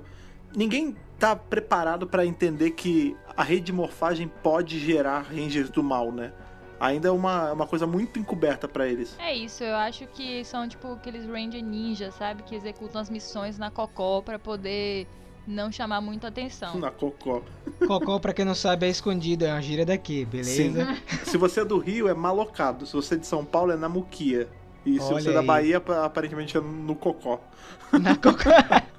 ninguém tá preparado pra entender que a rede de morfagem pode gerar Rangers do mal, né? Ainda é uma, uma coisa muito encoberta pra eles. É isso, eu acho que são tipo aqueles Ranger Ninja, sabe? Que executam as missões na Cocó pra poder não chamar muita atenção. Na cocó. Cocó, pra quem não sabe, é escondido, é uma gíria daqui, beleza? Se você é do Rio, é malocado. Se você é de São Paulo, é na muquia. E se Olha você é da. Bahia, pa- aparentemente é no cocó. Na Cocó.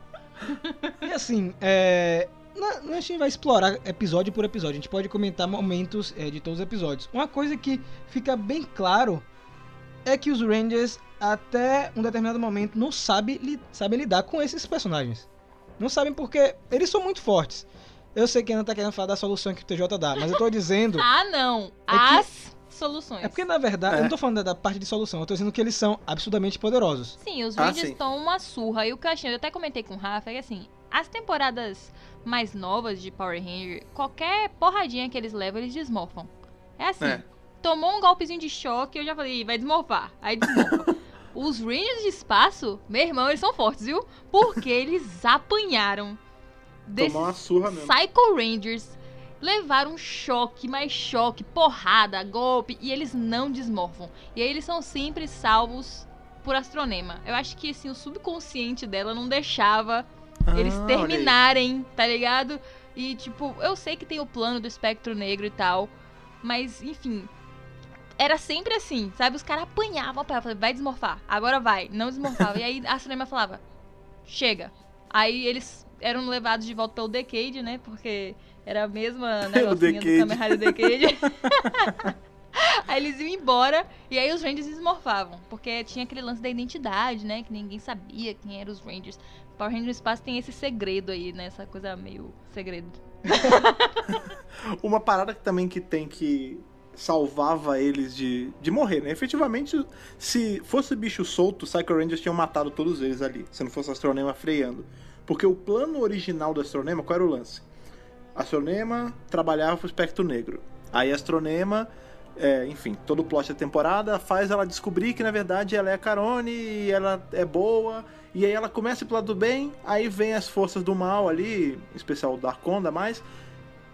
e assim, é. na- a gente vai explorar episódio por episódio. A gente pode comentar momentos é, de todos os episódios. Uma coisa que fica bem claro é que os Rangers, até um determinado momento, não sabem li sabem lidar com esses personagens. Não sabem porque eles são muito fortes. Eu sei que ainda tá querendo falar da solução que o TJ dá, mas eu tô dizendo. Ah, não! É As soluções. É porque, na verdade, É. eu não tô falando da, parte de solução, eu tô dizendo que eles são absurdamente poderosos. Sim, os Ah, Rangers estão uma surra. E o que eu achei, eu até comentei com o Rafa, é que assim, as temporadas mais novas de Power Ranger, qualquer porradinha que eles levam, eles desmorfam. É assim, É. tomou um golpezinho de choque, eu já falei, "Ih, vai desmorfar. Aí desmorfa. Os Rangers de espaço, meu irmão, eles são fortes, viu? Porque eles apanharam Tomar uma surra mesmo. Psycho Rangers. Levaram choque, mais choque, porrada, golpe, e eles não desmorfam. E aí eles são sempre salvos por Astronema. Eu acho que assim, o subconsciente dela não deixava eles Ah, aí. terminarem, tá ligado? E tipo, eu sei que tem o plano do espectro negro e tal, mas enfim. Era sempre assim, sabe? Os caras apanhavam, apanhavam, falavam, vai desmorfar, agora vai, não desmorfava. e aí a Astronema falava, chega. Aí eles eram levados de volta pelo Decade, né? Porque era a mesma negocinha do Decade. Kamen Rider Decade. aí eles iam embora e aí os Rangers desmorfavam. Porque tinha aquele lance da identidade, né? Que ninguém sabia quem eram os Rangers. Power Rangers no espaço tem esse segredo aí, né? Essa coisa meio segredo. Uma parada que também que tem que salvava eles de, de morrer, né? Efetivamente, se fosse bicho solto, Psycho Rangers tinham matado todos eles ali, se não fosse o Astronema freando. Porque o plano original do Astronema, qual era o lance? Astronema trabalhava pro espectro negro. Aí Astronema, é, enfim, todo o plot da temporada faz ela descobrir que na verdade ela é a Carone e ela é boa. E aí ela começa pro lado do bem, aí vem as forças do mal ali, em especial o Darkonda mais,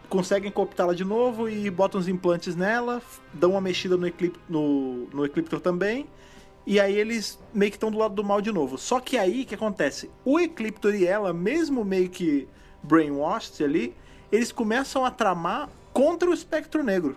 conseguem cooptá-la de novo e botam os implantes nela, dão uma mexida no, Eclip no, no também, e aí eles meio que estão do lado do mal de novo. Só que aí o que acontece? O Ecliptor e ela, mesmo meio que brainwashed ali, eles começam a tramar contra o Espectro Negro.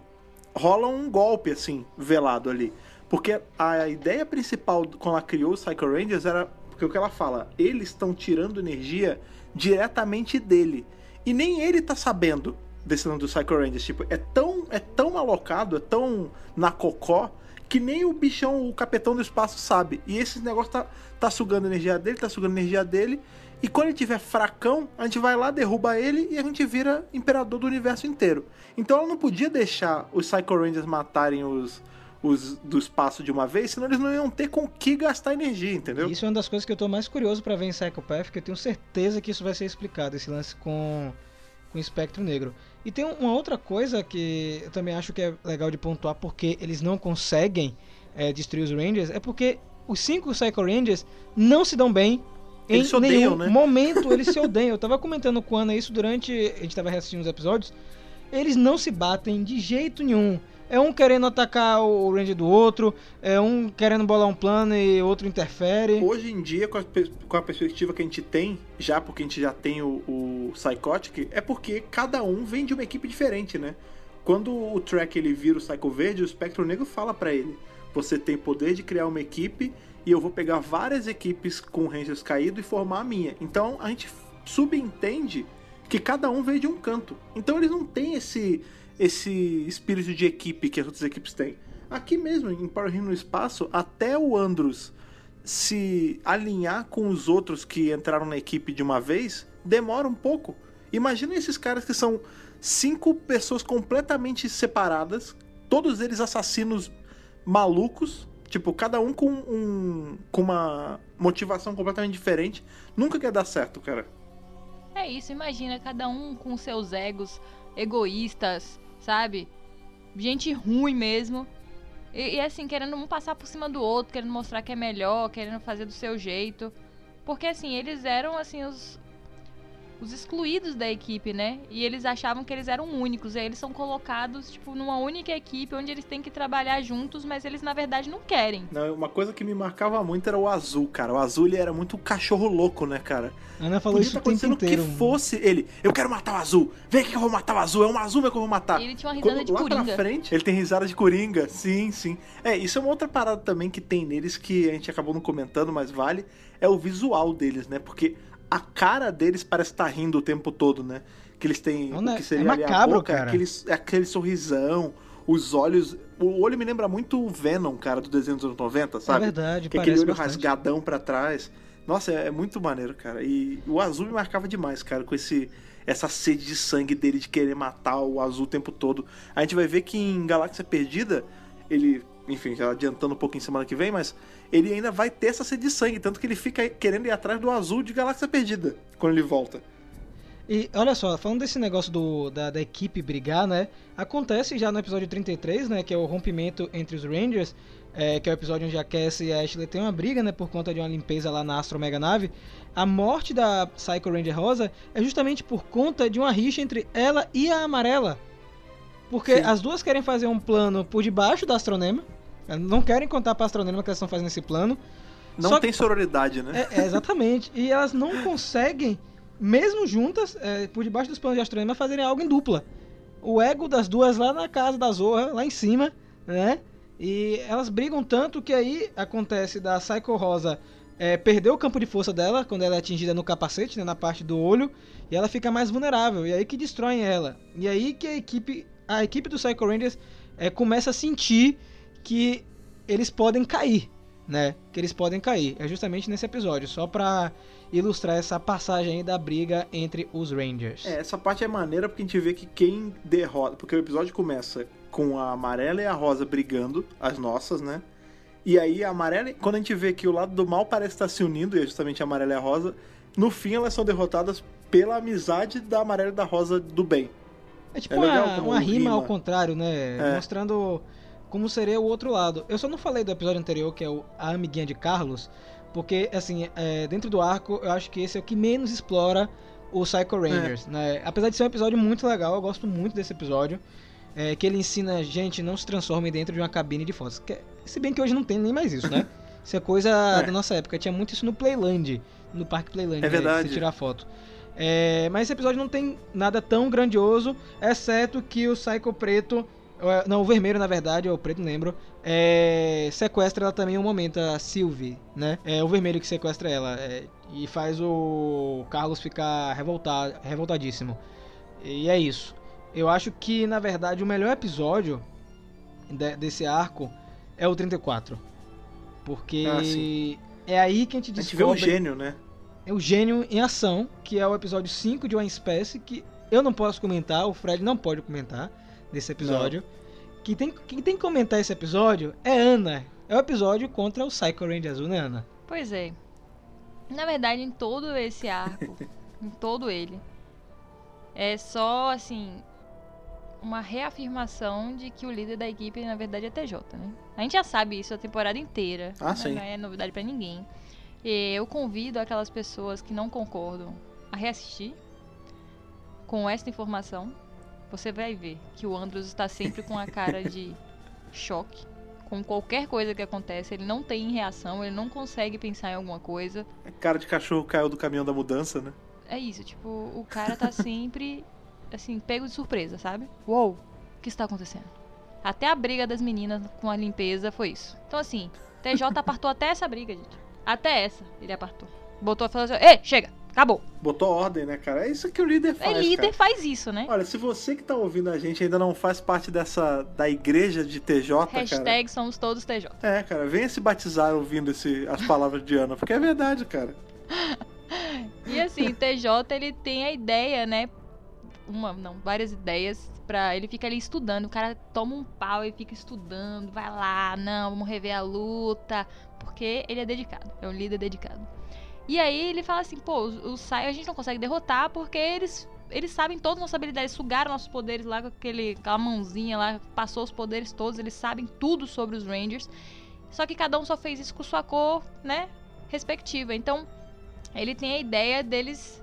Rola um golpe assim, velado ali. Porque a ideia principal quando ela criou os Psycho Rangers era. Porque o que ela fala? Eles estão tirando energia diretamente dele. E nem ele tá sabendo desse lance do Psycho Rangers. Tipo, é tão, é tão alocado, é tão na cocó, que nem o bichão, o capitão do espaço sabe. E esse negócio tá, tá sugando energia dele, tá sugando energia dele. E quando ele tiver fracão, a gente vai lá, derruba ele e a gente vira imperador do universo inteiro. Então ela não podia deixar os Psycho Rangers matarem os, os do espaço de uma vez, senão eles não iam ter com que gastar energia, entendeu? Isso é uma das coisas que eu tô mais curioso pra ver em Psychopath, porque eu tenho certeza que isso vai ser explicado, esse lance com, com o espectro negro. E tem uma outra coisa que eu também acho que é legal de pontuar, porque eles não conseguem é, destruir os Rangers, é porque os cinco Psycho Rangers não se dão bem. Em Eles odeiam, nenhum né? momento eles se odeiam. Eu tava comentando com a Ana isso durante. A gente tava reassistindo os episódios. Eles não se batem de jeito nenhum. É um querendo atacar o Ranger do outro, é um querendo bolar um plano e outro interfere. Hoje em dia, com a, com a perspectiva que a gente tem, já porque a gente já tem o, o Psychotic, é porque cada um vem de uma equipe diferente, né? Quando o Track ele vira o Psycho Verde, o Espectro Negro fala pra ele: Você tem poder de criar uma equipe e eu vou pegar várias equipes com Rangers caídos e formar a minha. Então a gente subentende que cada um veio de um canto. Então eles não têm esse, esse espírito de equipe que as outras equipes têm. Aqui mesmo, em Power Rangers no Espaço, até o Andros se alinhar com os outros que entraram na equipe de uma vez, demora um pouco. Imagina esses caras que são cinco pessoas completamente separadas, todos eles assassinos malucos, tipo, cada um com, um, com uma motivação completamente diferente. Nunca quer dar certo, cara. É isso, imagina cada um com seus egos egoístas, sabe? Gente ruim mesmo. E, e, assim, querendo um passar por cima do outro, querendo mostrar que é melhor, querendo fazer do seu jeito. Porque assim, eles eram assim os os excluídos da equipe, né? E eles achavam que eles eram únicos. E aí eles são colocados, tipo, numa única equipe onde eles têm que trabalhar juntos, mas eles na verdade não querem. Não, uma coisa que me marcava muito era o azul, cara. O azul ele era muito cachorro louco, né, cara? A Ana falou Podia isso tá o tempo acontecendo o que fosse ele. Eu quero matar o azul. Vem aqui que eu vou matar o azul. É um azul meu que eu vou matar. E ele tinha uma risada Quando, de lá coringa. pra frente, ele tem risada de coringa. Sim, sim. É, isso é uma outra parada também que tem neles que a gente acabou não comentando, mas vale. É o visual deles, né? Porque a cara deles parece estar rindo o tempo todo, né? Que eles têm. Não, o né? que seria É ali a macabro, boca, cara. Aquele, é aquele sorrisão, os olhos. O olho me lembra muito o Venom, cara, do desenho dos anos 90, É sabe? verdade, Que é aquele olho bastante. rasgadão pra trás. Nossa, é, é muito maneiro, cara. E o azul me marcava demais, cara, com esse essa sede de sangue dele de querer matar o azul o tempo todo. A gente vai ver que em Galáxia Perdida, ele, enfim, já adiantando um pouquinho semana que vem, mas ele ainda vai ter essa sede de sangue, tanto que ele fica querendo ir atrás do azul de Galáxia Perdida quando ele volta. E olha só, falando desse negócio do, da, da equipe brigar, né? Acontece já no episódio 33, né? Que é o rompimento entre os Rangers, é, que é o episódio onde a Cassie e a Ashley têm uma briga, né? Por conta de uma limpeza lá na Astro Mega Nave. A morte da Psycho Ranger Rosa é justamente por conta de uma rixa entre ela e a Amarela. Porque Sim. as duas querem fazer um plano por debaixo da Astronema. Não querem contar pra Astronema que elas estão fazendo esse plano. Não Só tem sororidade, né? É, é, exatamente. E elas não conseguem, mesmo juntas, é, por debaixo dos planos de Astronema, fazerem algo em dupla. O ego das duas lá na casa da Zorra, lá em cima, né? E elas brigam tanto que aí acontece da Psycho Rosa é, perder o campo de força dela quando ela é atingida no capacete, né, na parte do olho, e ela fica mais vulnerável. E aí que destroem ela. E aí que a equipe, a equipe do Psycho Rangers é, começa a sentir que eles podem cair, né? Que eles podem cair. É justamente nesse episódio, só pra ilustrar essa passagem aí da briga entre os Rangers. É, essa parte é maneira porque a gente vê que quem derrota. Porque o episódio começa com a amarela e a rosa brigando, as nossas, né? E aí a amarela, quando a gente vê que o lado do mal parece estar se unindo, e é justamente a amarela e a rosa, no fim elas são derrotadas pela amizade da amarela e da rosa do bem. É tipo É uma, uma rima, rima. ao contrário, né? É. Mostrando como seria o outro lado. Eu só não falei do episódio anterior, que é o A Amiguinha de Carlos, porque, assim, é, dentro do arco, eu acho que esse é o que menos explora o Psycho Rangers, né? Apesar de ser um episódio muito legal, eu gosto muito desse episódio. é, que ele ensina gente não se transforme dentro de uma cabine de fotos. Que- se bem que hoje não tem nem mais isso, né? Isso é coisa É. da nossa época. Tinha muito isso no Playland, no Parque Playland, É né, de verdade. se tirar foto. É, mas esse episódio não tem nada tão grandioso, exceto que o Psycho Preto, é, não, o vermelho na verdade, ou o preto, não lembro, é, sequestra ela também um momento, a Sylvie, né? É o vermelho que sequestra ela é, e faz o Carlos ficar revoltado, revoltadíssimo. E é isso. Eu acho que, na verdade, o melhor episódio de- desse arco é o 34. Porque Ah, é aí que a gente A gente vê descobre o gênio, né? é o Gênio em Ação, que é o episódio 5 de Uma Espécie, que eu não posso comentar, o Fred não pode comentar desse episódio. Quem tem, quem tem que comentar esse episódio é Ana. É o episódio contra o Psycho Ranger Azul, né, Ana? Pois é. Na verdade, em todo esse arco, em todo ele, é só assim uma reafirmação de que o líder da equipe na verdade é TJ, né? A gente já sabe isso a temporada inteira. Ah, né? sim. Não é novidade pra ninguém. E eu convido aquelas pessoas que não concordam a reassistir com essa informação. Você vai ver que o Andros está sempre com a cara de choque com qualquer coisa que acontece. Ele não tem reação, ele não consegue pensar em alguma coisa. Cara de cachorro caiu do caminhão da mudança, né? É isso, tipo, o cara tá sempre, assim, pego de surpresa, sabe? Uou, o que está acontecendo? Até a briga das meninas com a limpeza foi isso. Então, assim, TJ apartou até essa briga, gente. Até essa ele apartou. Botou e falou assim: Ei, chega! Acabou. Botou ordem, né, cara? É isso que o líder faz. é líder, cara. faz isso, né? Olha, se você que tá ouvindo a gente ainda não faz parte dessa da igreja de TJ, cara. Hashtag somos todos TJ. É, cara, venha se batizar ouvindo esse, as palavras de Ana, porque é verdade, cara. E assim, TJ ele tem a ideia, né? Uma, não, várias ideias pra. Ele fica ali estudando. O cara toma um pau e fica estudando. Vai lá, não, vamos rever a luta. Porque ele é dedicado. É um líder dedicado. E aí ele fala assim, pô, o, o Sai a gente não consegue derrotar porque eles. Eles sabem todas as nossas habilidades, sugaram nossos poderes lá com aquele, aquela mãozinha lá, passou os poderes todos, eles sabem tudo sobre os Rangers. Só que cada um só fez isso com sua cor, né? Respectiva. Então, ele tem a ideia deles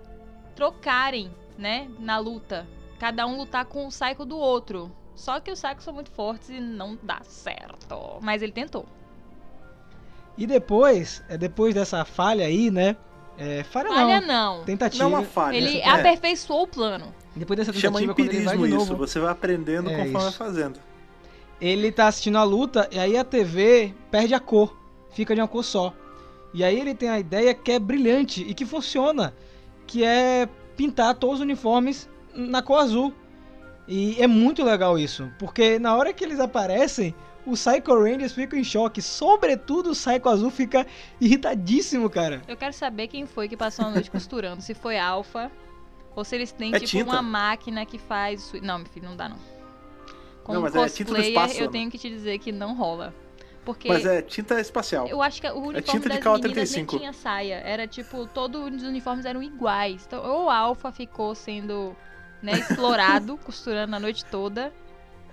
trocarem, né, na luta. Cada um lutar com o Psycho do outro. Só que os Psychos são muito fortes e não dá certo. Mas ele tentou. E depois, é depois dessa falha aí, né? É, falha, Falha não. não. Tentativa. Não uma falha. Ele é. aperfeiçoou o plano. Depois dessa Chama tentativa, quando ele vai de empirismo novo, isso. Você vai aprendendo É conforme vai fazendo. ele tá assistindo a luta e aí a TV perde a cor, fica de uma cor só. E aí ele tem a ideia que é brilhante e que funciona, que é pintar todos os uniformes na cor azul. E é muito legal isso, porque na hora que eles aparecem, os Psycho Rangers ficam em choque, sobretudo o Psycho Azul fica irritadíssimo, cara. Eu quero saber quem foi que passou a noite costurando. Se foi Alpha ou se eles têm É tipo tinta. uma máquina que faz. isso. Não, meu filho, não dá não. Como Não, mas é tinta do cosplayer, espaço, eu Ana. tenho que te dizer que não rola. Porque Mas é tinta espacial. eu acho que o uniforme tinta de das meninas KO-35. nem tinha saia. Era tipo, todos os uniformes eram iguais. Então, ou o Alpha ficou sendo né, explorado, costurando a noite toda.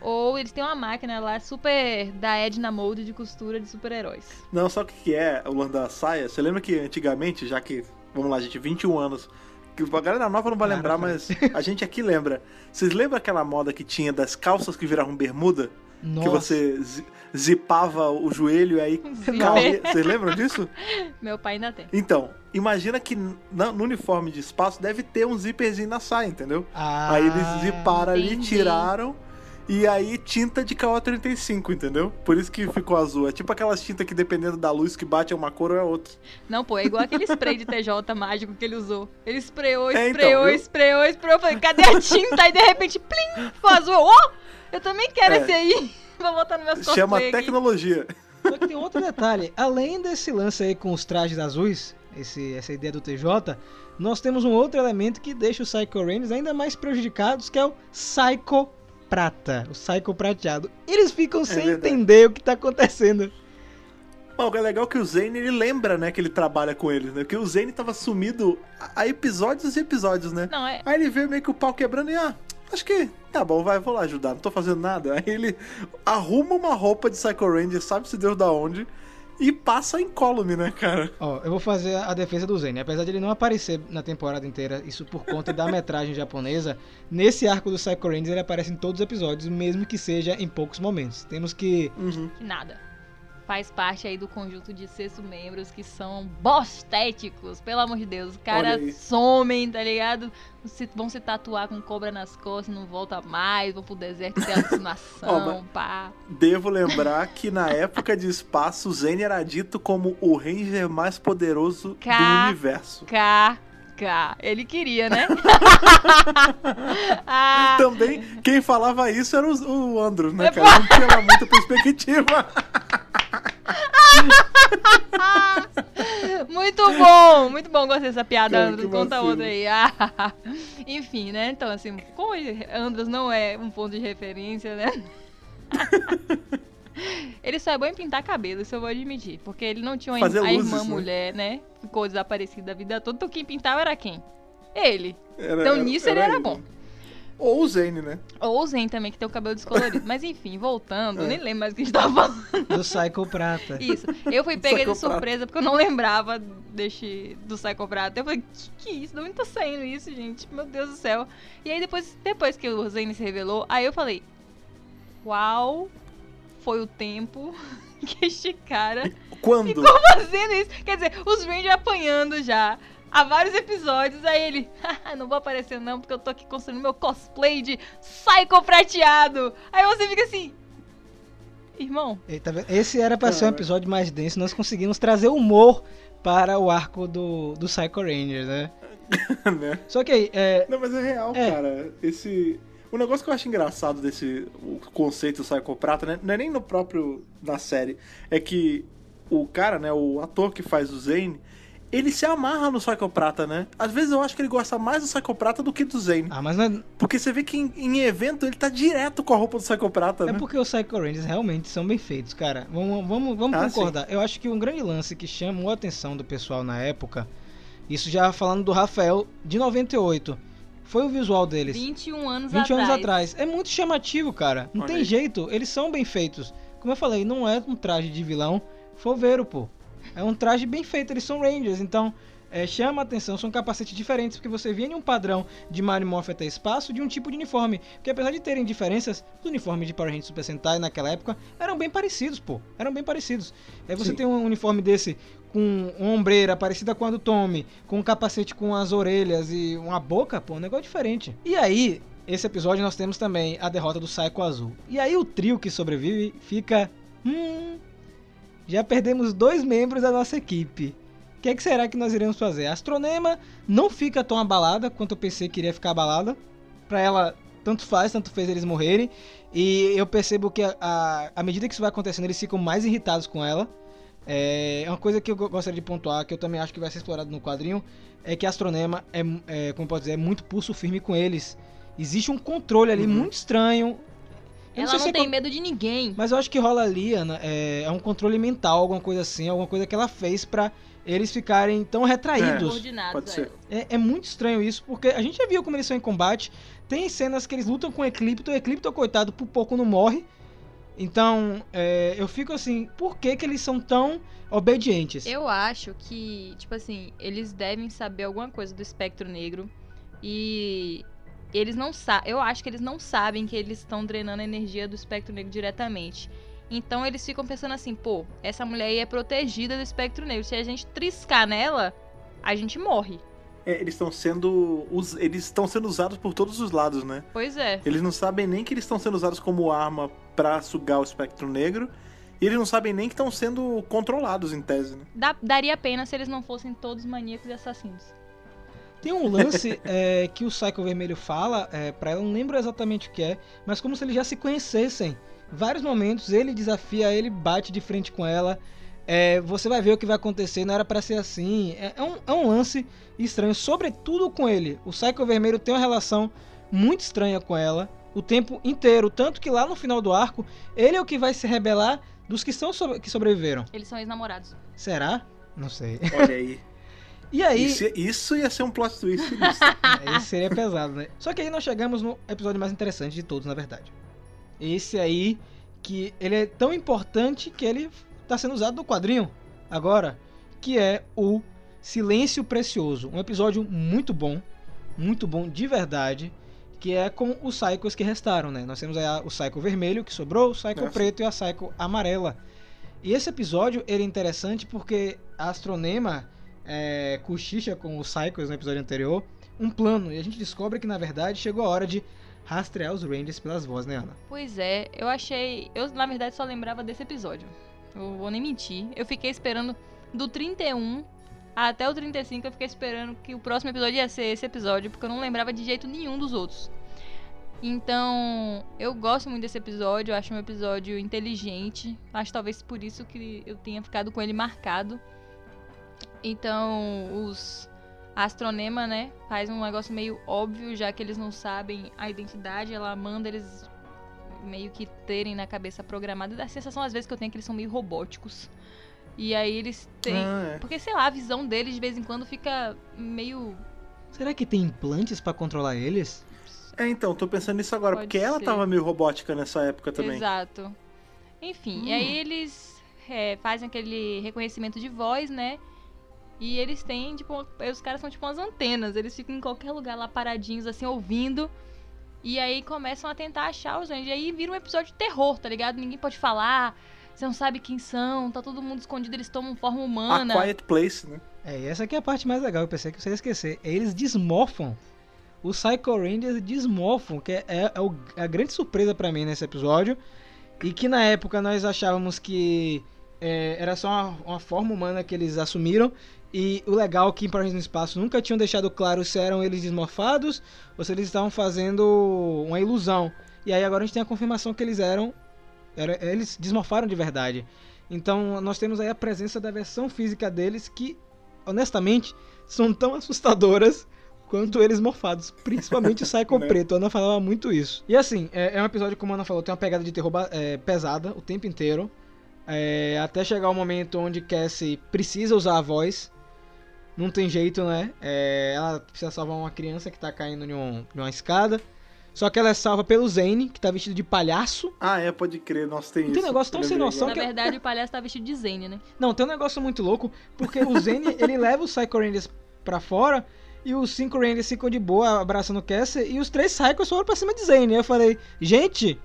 Ou eles têm uma máquina lá super da Edna Mode de costura de super-heróis. Não, sabe o que que é o lance da saia? Você lembra que antigamente, já que, vamos lá, gente, 21 anos, que a galera nova não vai Cara, lembrar, cara. mas a gente aqui lembra. Vocês lembram aquela moda que tinha das calças que viravam bermuda? Nossa. Que você zi- zipava o joelho e aí caía. Vocês lembram disso? Meu pai ainda tem. Então, imagina que no uniforme de espaço deve ter um zíperzinho na saia, entendeu? Ah, Aí eles ziparam ali, entendi. tiraram. E aí tinta de KO35, entendeu? Por isso que ficou azul. É tipo aquelas tintas que dependendo da luz que bate é uma cor ou é outra. Não, pô, é igual aquele spray de TJ mágico que ele usou. Ele espreou, É, então, espreou, viu? espreou, espreou. Eu falei, cadê a tinta? Aí de repente, plim, ficou azul. Eu, Ó, eu também quero É. esse aí. Vou botar no meus Chama tecnologia. Só que tem outro detalhe. Além desse lance aí com os trajes azuis, esse, essa ideia do TJ, nós temos um outro elemento que deixa os Psycho Rangers ainda mais prejudicados, que é o Psycho Prata, o Psycho Prateado. Eles ficam sem É verdade. entender o que tá acontecendo. Bom, o que é legal é que o Zane, ele lembra, né, que ele trabalha com eles, né? Porque o Zane tava sumido há episódios e episódios, né? Não, é. Aí ele vê meio que o pau quebrando e, ah, acho que tá bom, vai, vou lá ajudar, não tô fazendo nada. Aí ele arruma uma roupa de Psycho Ranger, sabe-se Deus da onde, e passa incólume, né, cara? Ó, eu vou fazer a defesa do Zen. Apesar de ele não aparecer na temporada inteira, isso por conta da metragem japonesa, nesse arco do Psycho Rangers ele aparece em todos os episódios, mesmo que seja em poucos momentos. Temos que Uhum. Que nada. Faz parte aí do conjunto de sexto membros que são bostéticos, pelo amor de Deus. Os caras somem, tá ligado? Se- vão se tatuar com cobra nas costas, não volta mais, vão pro deserto ter alucinação, pá. Devo lembrar que na época de espaço, o Zane era dito como o Ranger mais poderoso do Cá. universo. KK. Ele queria, né? ah, Também, quem falava isso era o, o Andros, né, É, cara? Não tinha muita perspectiva. muito bom, muito bom. Gostei dessa piada, Cara, Andros. Conta vacilo. outra aí. Ah, enfim, né? Então, assim, como Andros não é um ponto de referência, né? Ele só é bom em pintar cabelo, isso eu vou admitir. Porque ele não tinha uma Fazer a luzes, irmã né? mulher, né? Ficou desaparecida a vida toda. Então quem pintava era quem? Ele. Era- Então nisso ele era bom. Ou o Zane, né? Ou o Zen também, que tem o cabelo descolorido. Mas enfim, voltando, É. nem lembro mais o que a gente tava falando. do Psycho Prata. Isso. Eu fui pega de surpresa porque eu não lembrava deste, do Psychoprata. Eu falei, que que é isso? De onde tá saindo isso, gente? Meu Deus do céu. E aí depois, depois que o Zane se revelou, aí eu falei, qual foi o tempo que este cara Quando? fazendo isso? Quer dizer, os Rangers apanhando já. Há vários episódios, aí ele, "Haha, não vou aparecer não, porque eu tô aqui construindo meu cosplay de Psycho prateado. Aí você fica assim, irmão, tá? Esse era pra ser um episódio mais denso, nós conseguimos trazer humor para o arco do, do Psycho Rangers, né? né? Só que aí, é, Não, mas é real, É. cara. Esse. O negócio que eu acho engraçado desse o conceito do Psychoprata, né? Não é nem no próprio. na série. É que o cara, né? O ator que faz o Zane, ele se amarra no Psychoprata, né? Às vezes eu acho que ele gosta mais do Psychoprata do que do Zane. ah, mas não é, Porque você vê que em, em evento ele tá direto com a roupa do Psychoprata, É né? porque os Psycho Rangers realmente são bem feitos, cara. Vamos, vamos, vamos Ah, concordar. Eu acho que um grande lance que chamou a atenção do pessoal na época, isso já falando do Rafael de 98, foi o visual deles. 21 anos 20 atrás. anos atrás. É muito chamativo, cara. Não Olha tem aí. jeito. Eles são bem feitos. Como eu falei, não é um traje de vilão foveiro, pô. É um traje bem feito. Eles são Rangers, então é, chama a atenção. São capacetes diferentes, porque você em um padrão de Mario Morph até espaço de um tipo de uniforme. Porque apesar de terem diferenças, os uniformes de Power Rangers Super Sentai naquela época eram bem parecidos, pô. Eram bem parecidos. Aí você Sim. tem um uniforme desse com uma ombreira parecida com a do Tommy, com um capacete com as orelhas e uma boca, pô, um negócio diferente. E aí, esse episódio nós temos também a derrota do Psycho Azul. E aí o trio que sobrevive fica. Hum. Já perdemos dois membros da nossa equipe. O que, é que será que nós iremos fazer? A Astronema não fica tão abalada quanto eu pensei que iria ficar abalada. Pra ela, tanto faz, tanto fez eles morrerem. E eu percebo que à medida que isso vai acontecendo, eles ficam mais irritados com ela. É, uma coisa que eu go- gostaria de pontuar, que eu também acho que vai ser explorado no quadrinho, é que a Astronema é, é como pode dizer, é muito pulso firme com eles. Existe um controle ali Uhum. muito estranho. Eu Ela não se é tem medo de ninguém. mas eu acho que rola ali, Ana, é, é um controle mental, alguma coisa assim, alguma coisa que ela fez pra eles ficarem tão retraídos. Coordenados pode a ser. É, é muito estranho isso, porque a gente já viu como eles são em combate. Tem cenas que eles lutam com o Eclipto, o Eclipto, coitado, por pouco não morre. Então, é, eu fico assim, por que, que eles são tão obedientes? Eu acho que, tipo assim, eles devem saber alguma coisa do espectro negro. E eles não sabem. Eu acho que eles não sabem que eles estão drenando a energia do espectro negro diretamente. Então eles ficam pensando assim, pô, essa mulher aí é protegida do espectro negro. Se a gente triscar nela, a gente morre. É, eles estão sendo. us- Eles estão sendo usados por todos os lados, né? Pois é. Eles não sabem nem que eles estão sendo usados como arma pra sugar o espectro negro. E eles não sabem nem que estão sendo controlados em tese, né? Dá- daria pena se eles não fossem todos maníacos e assassinos. Tem um lance é, que o Psycho Vermelho fala é, para ela, eu não lembro exatamente o que é, mas como se eles já se conhecessem. Vários momentos ele desafia, ele bate de frente com ela. é, você vai ver o que vai acontecer, não era pra ser assim. É, é um, é um lance estranho, sobretudo com ele. O Psycho Vermelho tem uma relação muito estranha com ela o tempo inteiro. Tanto que lá no final do arco, ele é o que vai se rebelar dos que, são sobre- que sobreviveram. Eles são ex-namorados. Será? Não sei. Olha aí. E aí. Isso, isso ia ser um plot twist. sinistro. É, Esse seria pesado, né? Só que aí nós chegamos no episódio mais interessante de todos, na verdade. Esse aí, que ele é tão importante que ele tá sendo usado no quadrinho agora, que é o Silêncio Precioso. Um episódio muito bom, muito bom de verdade, que é com os Psychos que restaram, né? Nós temos aí o Psycho vermelho que sobrou, o Psycho É. preto e a Psycho amarela. E esse episódio ele é interessante porque a Astronema é, cochicha com os Psychos no episódio anterior um plano. E a gente descobre que, na verdade, chegou a hora de rastrear os Rangers pelas vozes, né, Ana? Pois é, eu achei. Eu, na verdade, só lembrava desse episódio. Eu vou nem mentir. Eu fiquei esperando do 31 até o 35. Eu fiquei esperando que o próximo episódio ia ser esse episódio, porque eu não lembrava de jeito nenhum dos outros. Então, eu gosto muito desse episódio. Eu acho um episódio inteligente. Acho talvez por isso que eu tenha ficado com ele marcado. Então, os. A Astronema, né, faz um negócio meio óbvio, já que eles não sabem a identidade, ela manda eles meio que terem na cabeça programada. Dá a sensação às vezes que eu tenho é que eles são meio robóticos. E aí eles têm. Ah, é. Porque, sei lá, a visão deles de vez em quando fica meio. Será que tem implantes pra controlar eles? É, então, tô pensando nisso agora, Pode porque ela ser. tava meio robótica nessa época também. Exato. Enfim, e aí eles é, fazem aquele reconhecimento de voz, né? E eles têm, tipo, os caras são tipo umas antenas, eles ficam em qualquer lugar lá paradinhos, assim, ouvindo. E aí começam a tentar achar os anjos. E aí vira um episódio de terror, tá ligado? Ninguém pode falar, você não sabe quem são, tá todo mundo escondido, eles tomam forma A humana. Quiet Place, né? É, e essa aqui é a parte mais legal, eu pensei que você ia esquecer. Eles desmorfam. Os Psycho Rangers desmorfam, que é, é o- a grande surpresa pra mim nesse episódio. E que na época nós achávamos que é, era só uma, uma forma humana que eles assumiram. E o legal é que em Rangers no Espaço nunca tinham deixado claro se eram eles desmorfados ou se eles estavam fazendo uma ilusão. E aí agora a gente tem a confirmação que eles eram. era- eles desmorfaram de verdade. Então nós temos aí a presença da versão física deles que, honestamente, são tão assustadoras quanto eles morfados. Principalmente o Psycho Né? Preto. A Ana falava muito isso. E assim, é, é um episódio, como a Ana falou, tem uma pegada de terror é, pesada o tempo inteiro. É, até chegar o momento onde Cassie precisa usar a voz. Não tem jeito, né? É, ela precisa salvar uma criança que tá caindo de, um- de uma escada. Só que ela é salva pelo Zane, que tá vestido de palhaço. Ah, é, pode crer, nossa, tem Não isso. tem negócio tão sem noção Na agora. que- verdade, o palhaço tá vestido de Zane, né? Não, tem um negócio muito louco, porque o Zane, ele leva os Psycho Rangers pra fora e os cinco Rangers ficam de boa abraçando o Cassie e os três Psychos foram pra cima de Zane. Eu falei, gente,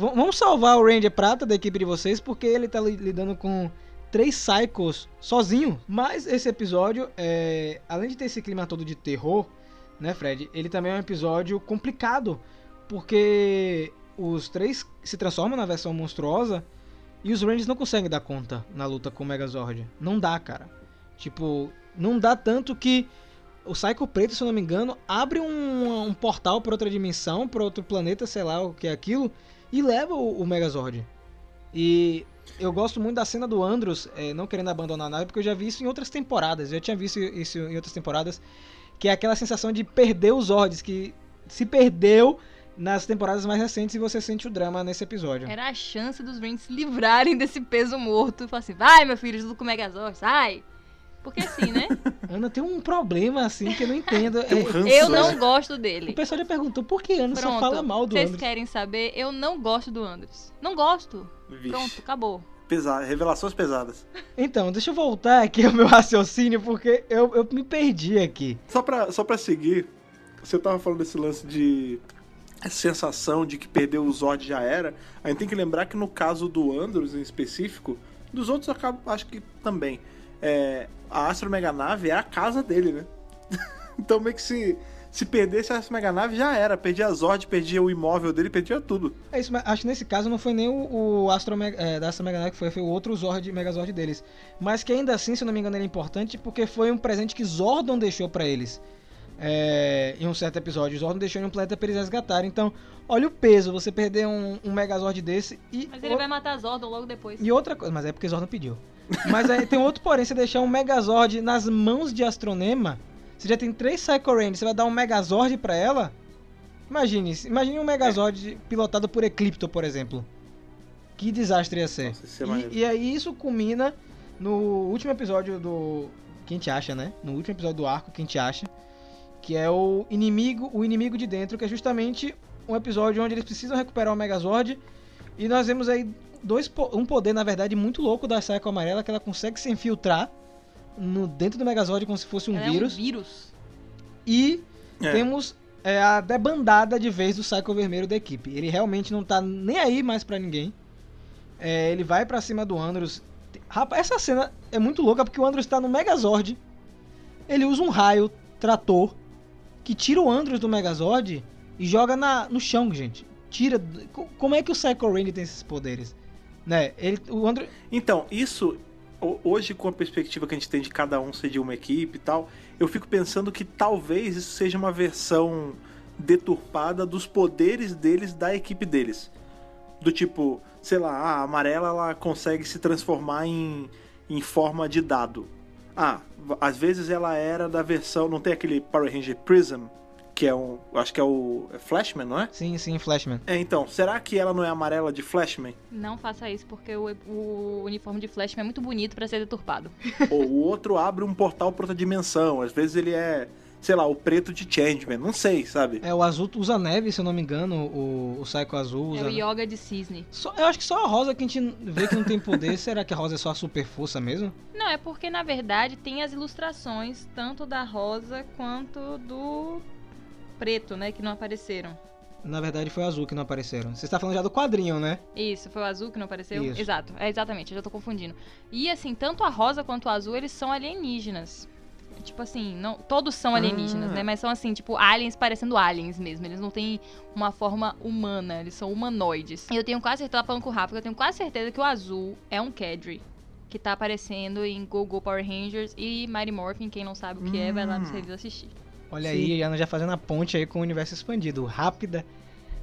vamos salvar o Ranger Prata da equipe de vocês porque ele tá li- lidando com três Psychos sozinho. Mas esse episódio, é, além de ter esse clima todo de terror, né, Fred? Ele também é um episódio complicado porque os três se transformam na versão monstruosa e os Rangers não conseguem dar conta na luta com o Megazord. Não dá, cara. Tipo, não dá tanto que o Psycho Preto, se eu não me engano, abre um, um portal para outra dimensão, para outro planeta, sei lá o que é aquilo, e leva o, o Megazord. E eu gosto muito da cena do Andros eh, não querendo abandonar a nave, porque eu já vi isso em outras temporadas. Eu já tinha visto isso em outras temporadas, que é aquela sensação de perder os Zords, que se perdeu nas temporadas mais recentes e você sente o drama nesse episódio. Era a chance dos Rangers se livrarem desse peso morto. Falar assim, vai, meu filho, junto com o Megazord, sai. Porque assim, né? Ana tem um problema assim que eu não entendo. Um É, ranço, Eu né? não gosto o dele. pessoal já perguntou por que Ana só Pronto. fala mal do Vocês Andros. querem saber? Eu não gosto do Andros. Não gosto. Vixe, Pronto, acabou. pesado, revelações pesadas. Então, deixa eu voltar aqui ao meu raciocínio, porque eu, eu me perdi aqui. Só pra, só pra seguir, você tava falando desse lance de sensação de que perdeu o Zord já era. A gente tem que lembrar que no caso do Andros em específico, dos outros eu acabo, acho que também. É, a Astro Meganave é a casa dele, né? então meio que se, se perdesse a Astro Meganave já era. Perdia a Zord, perdia o imóvel dele, perdia tudo. É isso, mas acho que nesse caso não foi nem o, o Astro Mega- é, da Astro Meganave que foi, foi o outro Zord, Megazord deles. Mas que ainda assim, se eu não me engano, ele é importante porque foi um presente que Zordon deixou pra eles. É, em um certo episódio, Zordon deixou em um planeta pra eles resgatarem. Então, olha o peso, você perder um, um Megazord desse e. Mas ele vai matar Zordon logo depois. E outra coisa, mas é porque Zordon pediu. Mas aí tem outro porém, você deixar um Megazord nas mãos de Astronema, você já tem três Psycho Rangers, você vai dar um Megazord pra ela? Imagine, imagine um Megazord pilotado por Eclipto, por exemplo. Que desastre ia ser. Nossa, é e, e aí isso culmina no último episódio do... Quem te acha, né? No último episódio do arco, quem te acha. Que é o inimigo, o inimigo de dentro, que é justamente um episódio onde eles precisam recuperar o Megazord. E nós vemos aí dois, um poder, na verdade, muito louco da Psycho Amarela, que ela consegue se infiltrar no, dentro do Megazord como se fosse um Ela vírus. É um vírus. E É. temos é, a debandada de vez do Psycho Vermelho da equipe. Ele realmente não tá nem aí mais pra ninguém. É, ele vai pra cima do Andros. Rapaz, essa cena é muito louca porque o Andros tá no Megazord. Ele usa um raio trator que tira o Andros do Megazord e joga na, no chão, gente. Tira. co- Como é que o Psycho Ranger tem esses poderes? Né? Ele, o Andros. Então, isso, ho- hoje com a perspectiva que a gente tem de cada um ser de uma equipe e tal, eu fico pensando que talvez isso seja uma versão deturpada dos poderes deles da equipe deles. Do tipo, sei lá, a amarela ela consegue se transformar em, em forma de dado. Ah, às vezes ela era da versão. Não tem aquele Power Ranger Prism, que é um. Acho que é o é Flashman, não é? Sim, sim, Flashman. É, então, será que ela não é amarela de Flashman? Não faça isso, porque o, o uniforme de Flashman é muito bonito pra ser deturpado. Ou o outro abre um portal pra outra dimensão. Às vezes ele é, sei lá, o preto de Changeman. Não sei, sabe? É, o azul usa neve, se eu não me engano. O, o Psycho azul usa. É o Yoga de Cisne. Só- eu acho que só a Rosa que a gente vê que não tem poder. Será que a Rosa é só a super força mesmo? Não, é porque na verdade tem as ilustrações, tanto da rosa quanto do preto, né? Que não apareceram. Na verdade foi o azul que não apareceram. Você está falando já do quadrinho, né? Isso, foi o azul que não apareceu? Isso. Exato, é exatamente, eu já tô confundindo. E assim, tanto a rosa quanto o azul, eles são alienígenas. Tipo assim, não, todos são alienígenas, Ah. né? Mas são assim, tipo, aliens parecendo aliens mesmo. Eles não têm uma forma humana, eles são humanoides. E eu tenho quase certeza, falando com o Rafa, que eu tenho quase certeza que o azul é um Cadre. Que tá aparecendo em Go Go Power Rangers e Mighty Morphin. Quem não sabe o que é, vai lá nos Hum. reviews assistir. Olha Sim. aí, já, já fazendo a ponte aí com o universo expandido. Rápida,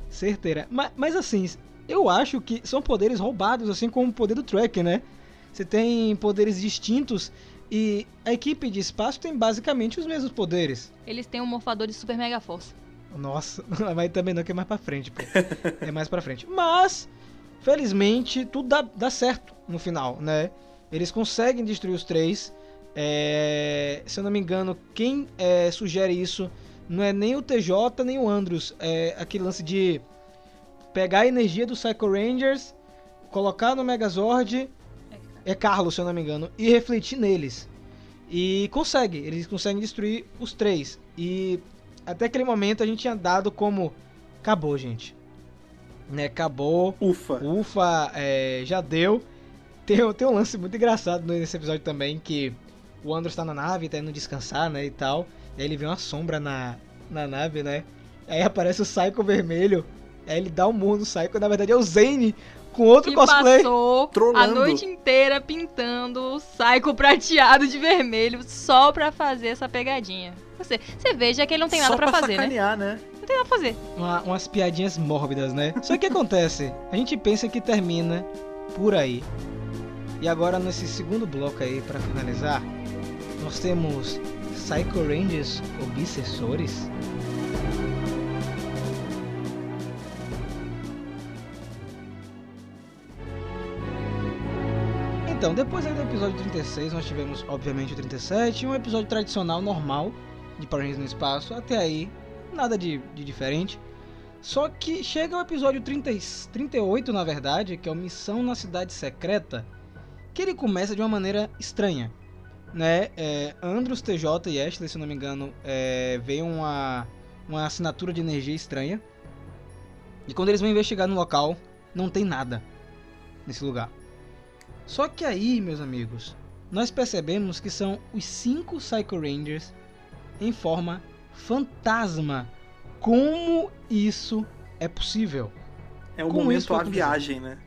certeira. Mas, mas assim, eu acho que são poderes roubados, assim como o poder do Track, né? Você tem poderes distintos e a equipe de espaço tem basicamente os mesmos poderes. Eles têm um morfador de super mega força. Nossa, mas também não que é mais pra frente, pô. É mais pra frente. Mas, felizmente, tudo dá, dá certo no final, né? Eles conseguem destruir os três. É, se eu não me engano, quem é, sugere isso não é nem o TJ nem o Andros. É aquele lance de pegar a energia do Psycho Rangers, colocar no Megazord, é Carlos, se eu não me engano, e refletir neles. E consegue, eles conseguem destruir os três. E até aquele momento a gente tinha dado como acabou, gente. Né, acabou. Ufa. Ufa, é, já deu. Tem, tem um lance muito engraçado nesse episódio também que o Andros tá na nave, tá indo descansar, né, e tal. E aí ele vê uma sombra na, na nave, né? Aí aparece o Psycho vermelho. Aí ele dá um murro no Psycho, na verdade é o Zane com outro que cosplay. passou a noite inteira pintando o Psycho prateado de vermelho só pra fazer essa pegadinha. Você, você veja que ele não tem nada Só pra pra fazer, né? sacanear, né? Não tem nada pra fazer. Uma- umas piadinhas mórbidas, né? Só que o que acontece? A gente pensa que termina por aí. E agora nesse segundo bloco aí, pra finalizar, nós temos Psycho Rangers Obsessores. Então, depois do episódio 36, nós tivemos, obviamente, o 37, um episódio tradicional, normal, de Power Rangers no espaço. Até aí, nada de, de diferente. Só que chega o episódio 30, e- 38, na verdade, que é o Missão na Cidade Secreta, que ele começa de uma maneira estranha. Né? É, Andros, TJ e Ashley, se eu não me engano, é, veem uma, uma assinatura de energia estranha. E quando eles vão investigar no local, não tem nada nesse lugar. Só que aí, meus amigos, nós percebemos que são os cinco Psycho Rangers em forma fantasma. Como isso é possível? É o Como momento a acontecido? viagem, né?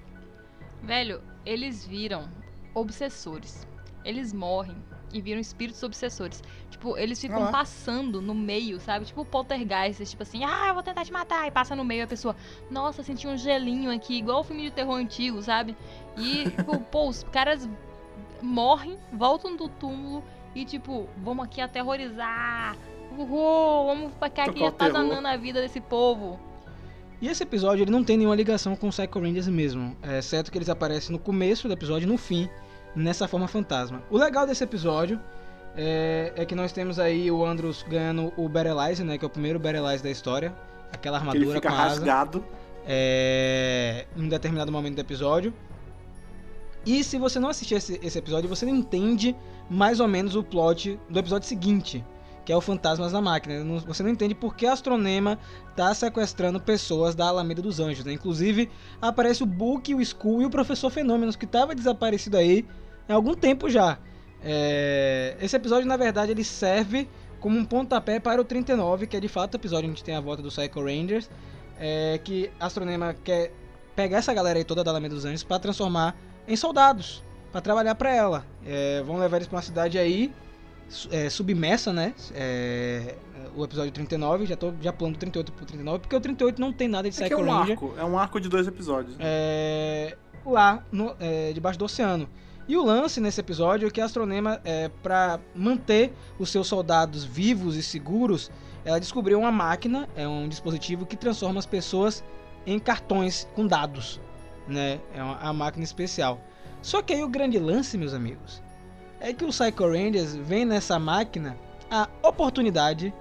Velho, eles viram obsessores. Eles morrem e viram espíritos obsessores. Tipo, eles ficam Ah. passando no meio, sabe? Tipo poltergeist, tipo assim, ah, eu vou tentar te matar. E passa no meio a pessoa, nossa, senti um gelinho aqui, igual o filme de terror antigo, sabe? E, tipo, pô, os caras morrem, voltam do túmulo e, tipo, vamos aqui aterrorizar. Uhul, vamos ficar aqui o atazanando a vida desse povo. E esse episódio ele não tem nenhuma ligação com os Psycho Rangers mesmo, é, exceto que eles aparecem no começo do episódio e no fim, nessa forma fantasma. O legal desse episódio é, é que nós temos aí o Andros ganhando o Battleize, né, que é o primeiro Battleize da história, aquela Que ele armadura fica com a asa. rasgado. é, em um determinado momento do episódio. E se você não assistir esse, esse episódio, você não entende mais ou menos o plot do episódio seguinte, que é o Fantasmas da Máquina. Você não entende por que Astronema tá sequestrando pessoas da Alameda dos Anjos. Né? Inclusive, aparece o Book, o Skull e o Professor Fenômenos, que estava desaparecido aí há algum tempo já. É, Esse episódio, na verdade, ele serve como um pontapé para o 39, que é de fato o episódio onde tem a volta do Psycho Rangers é, que Astronema quer pegar essa galera aí toda da Alameda dos Anjos para transformar em soldados, para trabalhar para ela. É, vão levar eles para uma cidade aí é, submersa, né? É, o episódio 39, já tô já pulando do 38 pro 39, porque o 38 não tem nada de É que é Psycho um arco. É um arco de dois episódios. né? é, lá no- é, debaixo do oceano. E o lance nesse episódio é que a Astronema, é, para manter os seus soldados vivos e seguros, ela descobriu uma máquina, é um dispositivo que transforma as pessoas em cartões com dados, né? É uma, a máquina especial. Só que aí o grande lance, meus amigos, é que o Psycho Rangers vem nessa máquina a oportunidade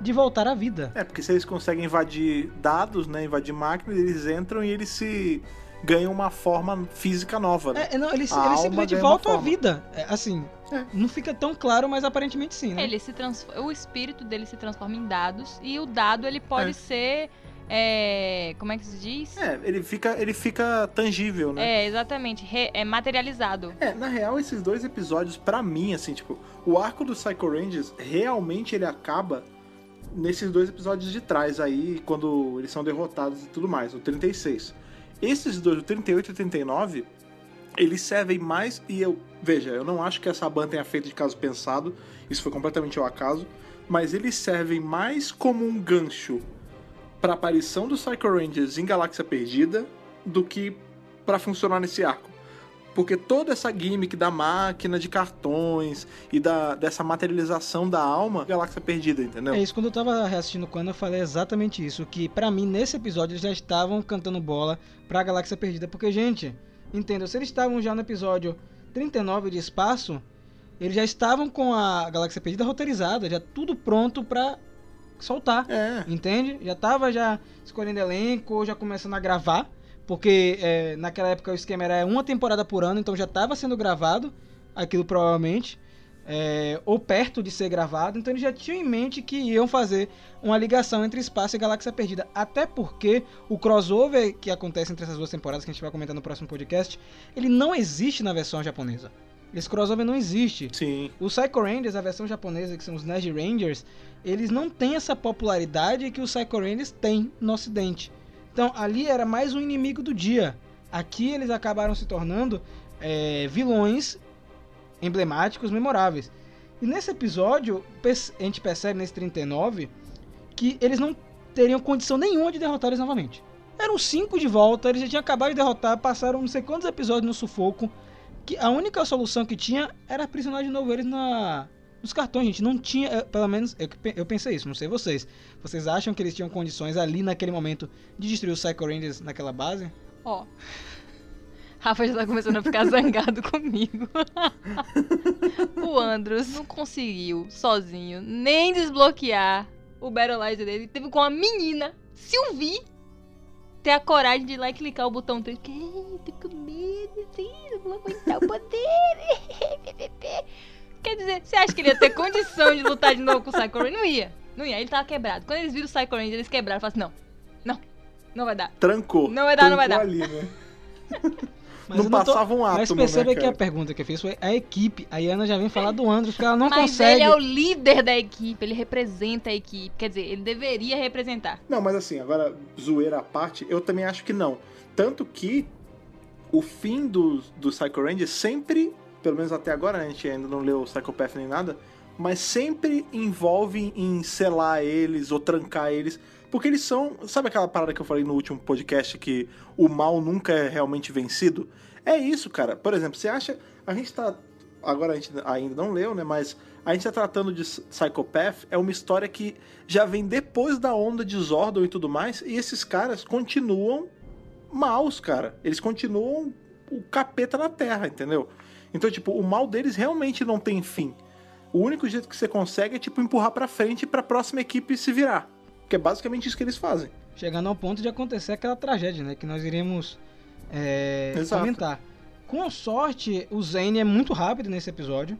de voltar à vida. É, porque se eles conseguem invadir dados, né? Invadir máquinas, eles entram e eles se ganham uma forma física nova, né? É, não, eles, eles simplesmente voltam à vida. É, assim, É. não fica tão claro, mas aparentemente sim, né? Ele se trans... O espírito dele se transforma em dados e o dado ele pode É. ser é, como é que se diz? É, ele fica, ele fica tangível, né? É, exatamente, re- é materializado. É, na real, esses dois episódios, pra mim, assim, tipo, o arco do Psycho Rangers, realmente ele acaba nesses dois episódios de trás aí, quando eles são derrotados e tudo mais, o 36. Esses dois, o 38 e o 39, eles servem mais, e eu, veja, eu não acho que essa banda tenha feito de caso pensado, isso foi completamente ao acaso, mas eles servem mais como um gancho pra aparição do Psycho Rangers em Galáxia Perdida do que pra funcionar nesse arco. Porque toda essa gimmick da máquina de cartões e da, dessa materialização da alma, Galáxia Perdida, entendeu? É isso, quando eu tava reassistindo quando eu falei exatamente isso, que pra mim nesse episódio eles já estavam cantando bola pra Galáxia Perdida, porque gente, entenda, se eles estavam já no episódio 39 de espaço, eles já estavam com a Galáxia Perdida roteirizada, já tudo pronto pra soltar. É. Entende? Já tava já escolhendo elenco, já começando a gravar, porque é, naquela época o esquema era uma temporada por ano, então já tava sendo gravado aquilo provavelmente, é, ou perto de ser gravado, então eles já tinham em mente que iam fazer uma ligação entre Espaço e Galáxia Perdida, até porque o crossover que acontece entre essas duas temporadas, que a gente vai comentar no próximo podcast, ele não existe na versão japonesa. Esse crossover não existe. Sim. Os Psycho Rangers, a versão japonesa, que são os Nerd Rangers, eles não têm essa popularidade que os Psycho Rangers têm no ocidente. Então, ali era mais um inimigo do dia. Aqui eles acabaram se tornando é, vilões emblemáticos, memoráveis. E nesse episódio, a gente percebe nesse 39 que eles não teriam condição nenhuma de derrotar eles novamente. Eram cinco de volta, eles já tinham acabado de derrotar, passaram não sei quantos episódios no sufoco. Que a única solução que tinha era aprisionar de novo eles na, nos cartões, gente. Não tinha, eh, pelo menos eu, eu pensei isso, não sei vocês. Vocês acham que eles tinham condições ali naquele momento de destruir os Psycho Rangers naquela base? Ó. Rafa já tá começando a ficar zangado comigo. o Andros não conseguiu, sozinho, nem desbloquear o Battleizer dele. Teve com a menina, Sylvie, ter a coragem de ir lá e clicar o botão 3. Que tô com medo, não vou aguentar o poder. Quer dizer, você acha que ele ia ter condição de lutar de novo com o Psycho Ranger? Não ia. Não ia, ele tava quebrado. Quando eles viram o Psycho Ranger, eles quebraram. Falaram assim, não, não, não vai dar. Trancou. Não vai dar, não vai Trancou dar. ali, né? Mas não passava um átomo, Mas perceba né, que a pergunta que eu fiz foi a equipe. A Ana já vem falar do Andros, porque ela não Mas consegue. ele é o líder da equipe, ele representa a equipe. Quer dizer, ele deveria representar. Não, mas assim, agora, zoeira à parte, eu também acho que não. Tanto que o fim do, do Psycho Ranger sempre, pelo menos até agora, né, a gente ainda não leu o Psychopath nem nada, mas sempre envolve em selar eles ou trancar eles. Porque eles são. Sabe aquela parada que eu falei no último podcast que o mal nunca é realmente vencido? É isso, cara. Por exemplo, você acha. A gente tá. Agora a gente ainda não leu, né? Mas a gente tá tratando de Psychopath. É uma história que já vem depois da onda de Zordon e tudo mais. E esses caras continuam maus, cara. Eles continuam o capeta na terra, entendeu? Então, tipo, o mal deles realmente não tem fim. O único jeito que você consegue é, tipo, empurrar pra frente pra próxima equipe se virar. Que é basicamente isso que eles fazem. Chegando ao ponto de acontecer aquela tragédia, né? Que nós iremos é, comentar. Com sorte, o Zane é muito rápido nesse episódio.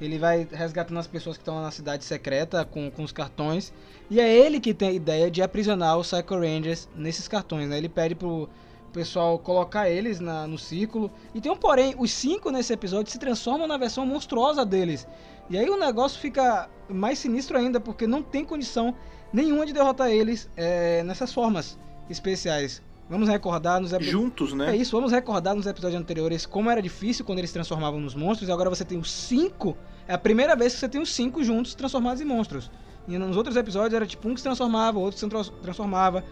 Ele vai resgatando as pessoas que estão na cidade secreta com, com os cartões. E é ele que tem a ideia de aprisionar os Psycho Rangers nesses cartões, né? Ele pede pro pessoal colocar eles na- no círculo. E tem um porém, os cinco nesse episódio se transformam na versão monstruosa deles. E aí o negócio fica mais sinistro ainda, porque não tem condição nenhuma de derrotar eles é, nessas formas especiais. Vamos recordar nos episódios. Juntos, né? É isso, vamos recordar nos episódios anteriores como era difícil quando eles se transformavam nos monstros, e agora você tem os cinco. É a primeira vez que você tem os cinco juntos transformados em monstros. E nos outros episódios era tipo um que se transformava, outro que se trans- transformava.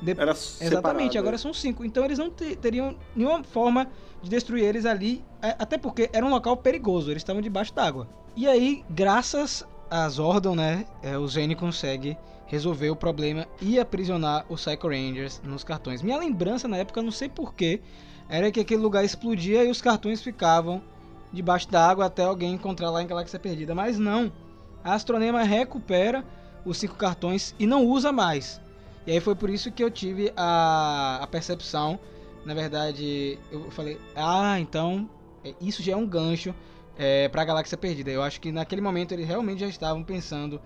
De- Era Exatamente, agora é. são cinco. Então eles não te- teriam nenhuma forma de destruir eles ali, é, até porque era um local perigoso, eles estavam debaixo d'água. E aí, graças a Zordon, né, é, o Zane consegue resolver o problema e aprisionar os Psycho Rangers nos cartões. Minha lembrança na época, não sei porquê, era que aquele lugar explodia e os cartões ficavam debaixo d'água até alguém encontrar lá em Galáxia Perdida. Mas não, a Astronema recupera os cinco cartões e não usa mais. E aí foi por isso que eu tive a, a percepção, na verdade, eu falei, ah, então é, isso já é um gancho é, para a Galáxia Perdida. Eu acho que naquele momento eles realmente já estavam pensando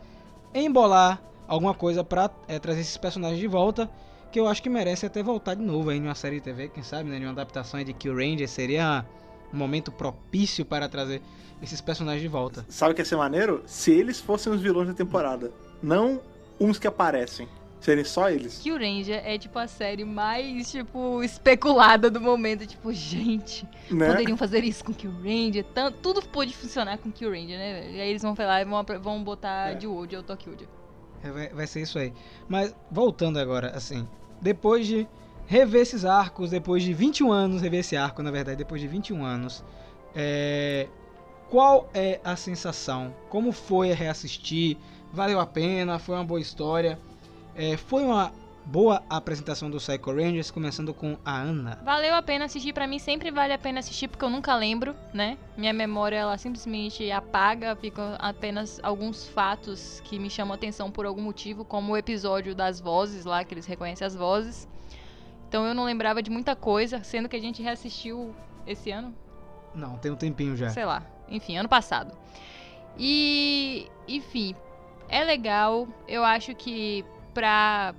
em bolar alguma coisa pra é, trazer esses personagens de volta, que eu acho que merece até voltar de novo aí em uma série de TV, quem sabe, né, em uma adaptação aí de Kill Ranger, seria um momento propício para trazer esses personagens de volta. Sabe o que ia ser maneiro? Se eles fossem os vilões da temporada. Não uns que aparecem. Serem só eles. Kill Ranger é tipo a série mais, tipo, especulada do momento. Tipo, gente, Né? poderiam fazer isso com Kill Ranger. Tanto, tudo pode funcionar com Kill Ranger, né? E aí eles vão falar e vão, vão botar É. de Wood ou Tokyo. É, Vai, ser isso aí. Mas voltando agora, assim, depois de rever esses arcos, depois de 21 anos, rever esse arco, na verdade, depois de 21 anos, é, qual é a sensação? Como foi reassistir? Valeu a pena? Foi uma boa história? É, foi uma boa apresentação do Psycho Rangers, começando com a Ana. Valeu a pena assistir, pra mim sempre vale a pena assistir porque eu nunca lembro, né? Minha memória ela simplesmente apaga, ficam apenas alguns fatos que me chamam a atenção por algum motivo, como o episódio das vozes lá, que eles reconhecem as vozes. Então eu não lembrava de muita coisa, sendo que a gente reassistiu esse ano, Não, tem um tempinho já. sei lá, enfim, ano passado. E, enfim, é legal. Eu acho que pra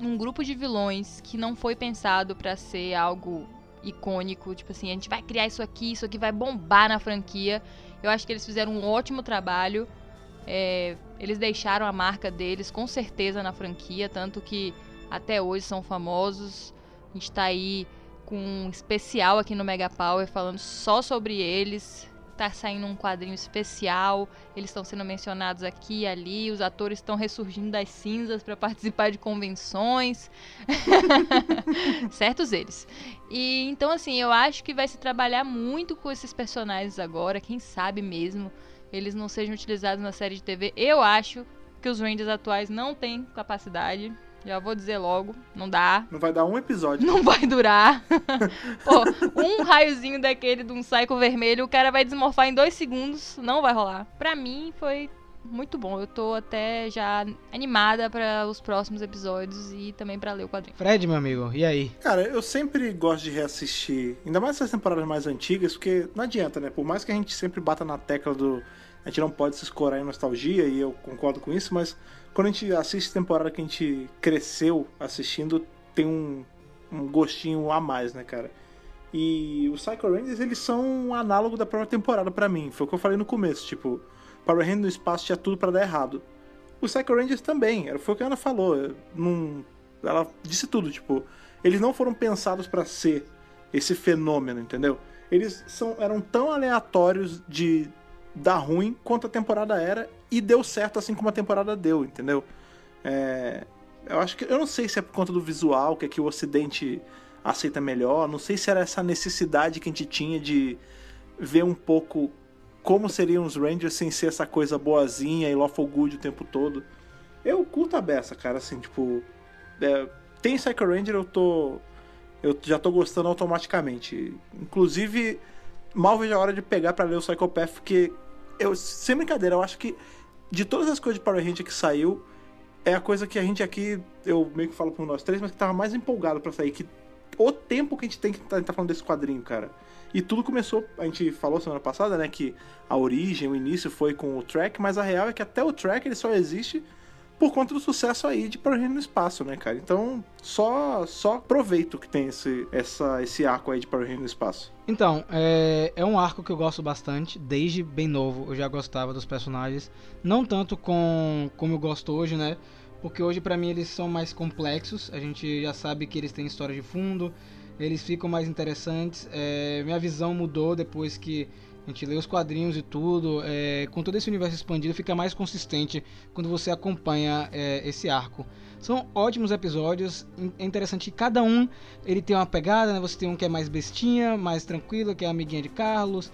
um grupo de vilões que não foi pensado pra ser algo icônico, tipo assim, a gente vai criar isso aqui, isso aqui vai bombar na franquia. Eu acho que eles fizeram um ótimo trabalho. É, eles deixaram a marca deles com certeza na franquia, tanto que até hoje são famosos. A gente tá aí com um especial aqui no Mega Power falando só sobre eles. Tá saindo um quadrinho especial, eles estão sendo mencionados aqui e ali, os atores estão ressurgindo das cinzas para participar de convenções. Certos eles. E então assim, eu acho que vai se trabalhar muito com esses personagens agora, quem sabe mesmo eles não sejam utilizados na série de TV. Eu acho que os Rangers atuais não têm capacidade. Já vou dizer logo, não dá. Não vai dar um episódio. Não vai durar. Pô, um raiozinho daquele de um Psycho vermelho, o cara vai desmorfar em dois segundos. Não vai rolar. Pra mim, foi muito bom. Eu tô até já animada para os próximos episódios e também pra ler o quadrinho. Fred, meu amigo, e aí? Cara, eu sempre gosto de reassistir, ainda mais essas temporadas mais antigas, porque não adianta, né? Por mais que a gente sempre bata na tecla do. A gente não pode se escorar em nostalgia, e eu concordo com isso, mas quando a gente assiste temporada que a gente cresceu assistindo, tem um, um gostinho a mais, né, cara? E os Psycho Rangers, eles são um análogo da própria temporada pra mim. Foi o que eu falei no começo, tipo, Power Rangers no espaço tinha tudo pra dar errado. Os Psycho Rangers também, foi o que a Ana falou. Não, ela disse tudo, tipo, eles não foram pensados pra ser esse fenômeno, entendeu? Eles são, eram tão aleatórios de dar ruim quanto a temporada era e deu certo assim como a temporada deu, entendeu? É, eu acho que eu não sei se é por conta do visual que aqui o Ocidente aceita melhor, não sei se era essa necessidade que a gente tinha de ver um pouco como seriam os Rangers sem ser essa coisa boazinha e lawful good o tempo todo. Eu curto a beça, cara, assim, tipo, é, tem Psycho Ranger, eu tô eu já tô gostando automaticamente. Inclusive, mal vejo a hora de pegar pra ler o Psychopath, porque eu, sem brincadeira, eu acho que de todas as coisas de Power Ranger que saiu, é a coisa que a gente aqui, eu meio que falo por nós três, mas que tava mais empolgado pra sair. Que o tempo que a gente tem que tá, tá falando desse quadrinho, cara. E tudo começou, a gente falou semana passada, né, que a origem, o início foi com o track, mas a real é que até o track ele só existe por conta do sucesso aí de Power no espaço, né, cara? Então, só só proveito que tem esse, essa, esse arco aí de Power no espaço. Então, é, é um arco que eu gosto bastante, desde bem novo eu já gostava dos personagens, não tanto com como eu gosto hoje, né? Porque hoje pra mim eles são mais complexos, a gente já sabe que eles têm história de fundo, eles ficam mais interessantes. é, minha visão mudou depois que a gente lê os quadrinhos e tudo, é, com todo esse universo expandido fica mais consistente quando você acompanha é, esse arco. São ótimos episódios, é interessante que cada um ele tem uma pegada, né? Você tem um que é mais bestinha, mais tranquilo, que é amiguinha de Carlos.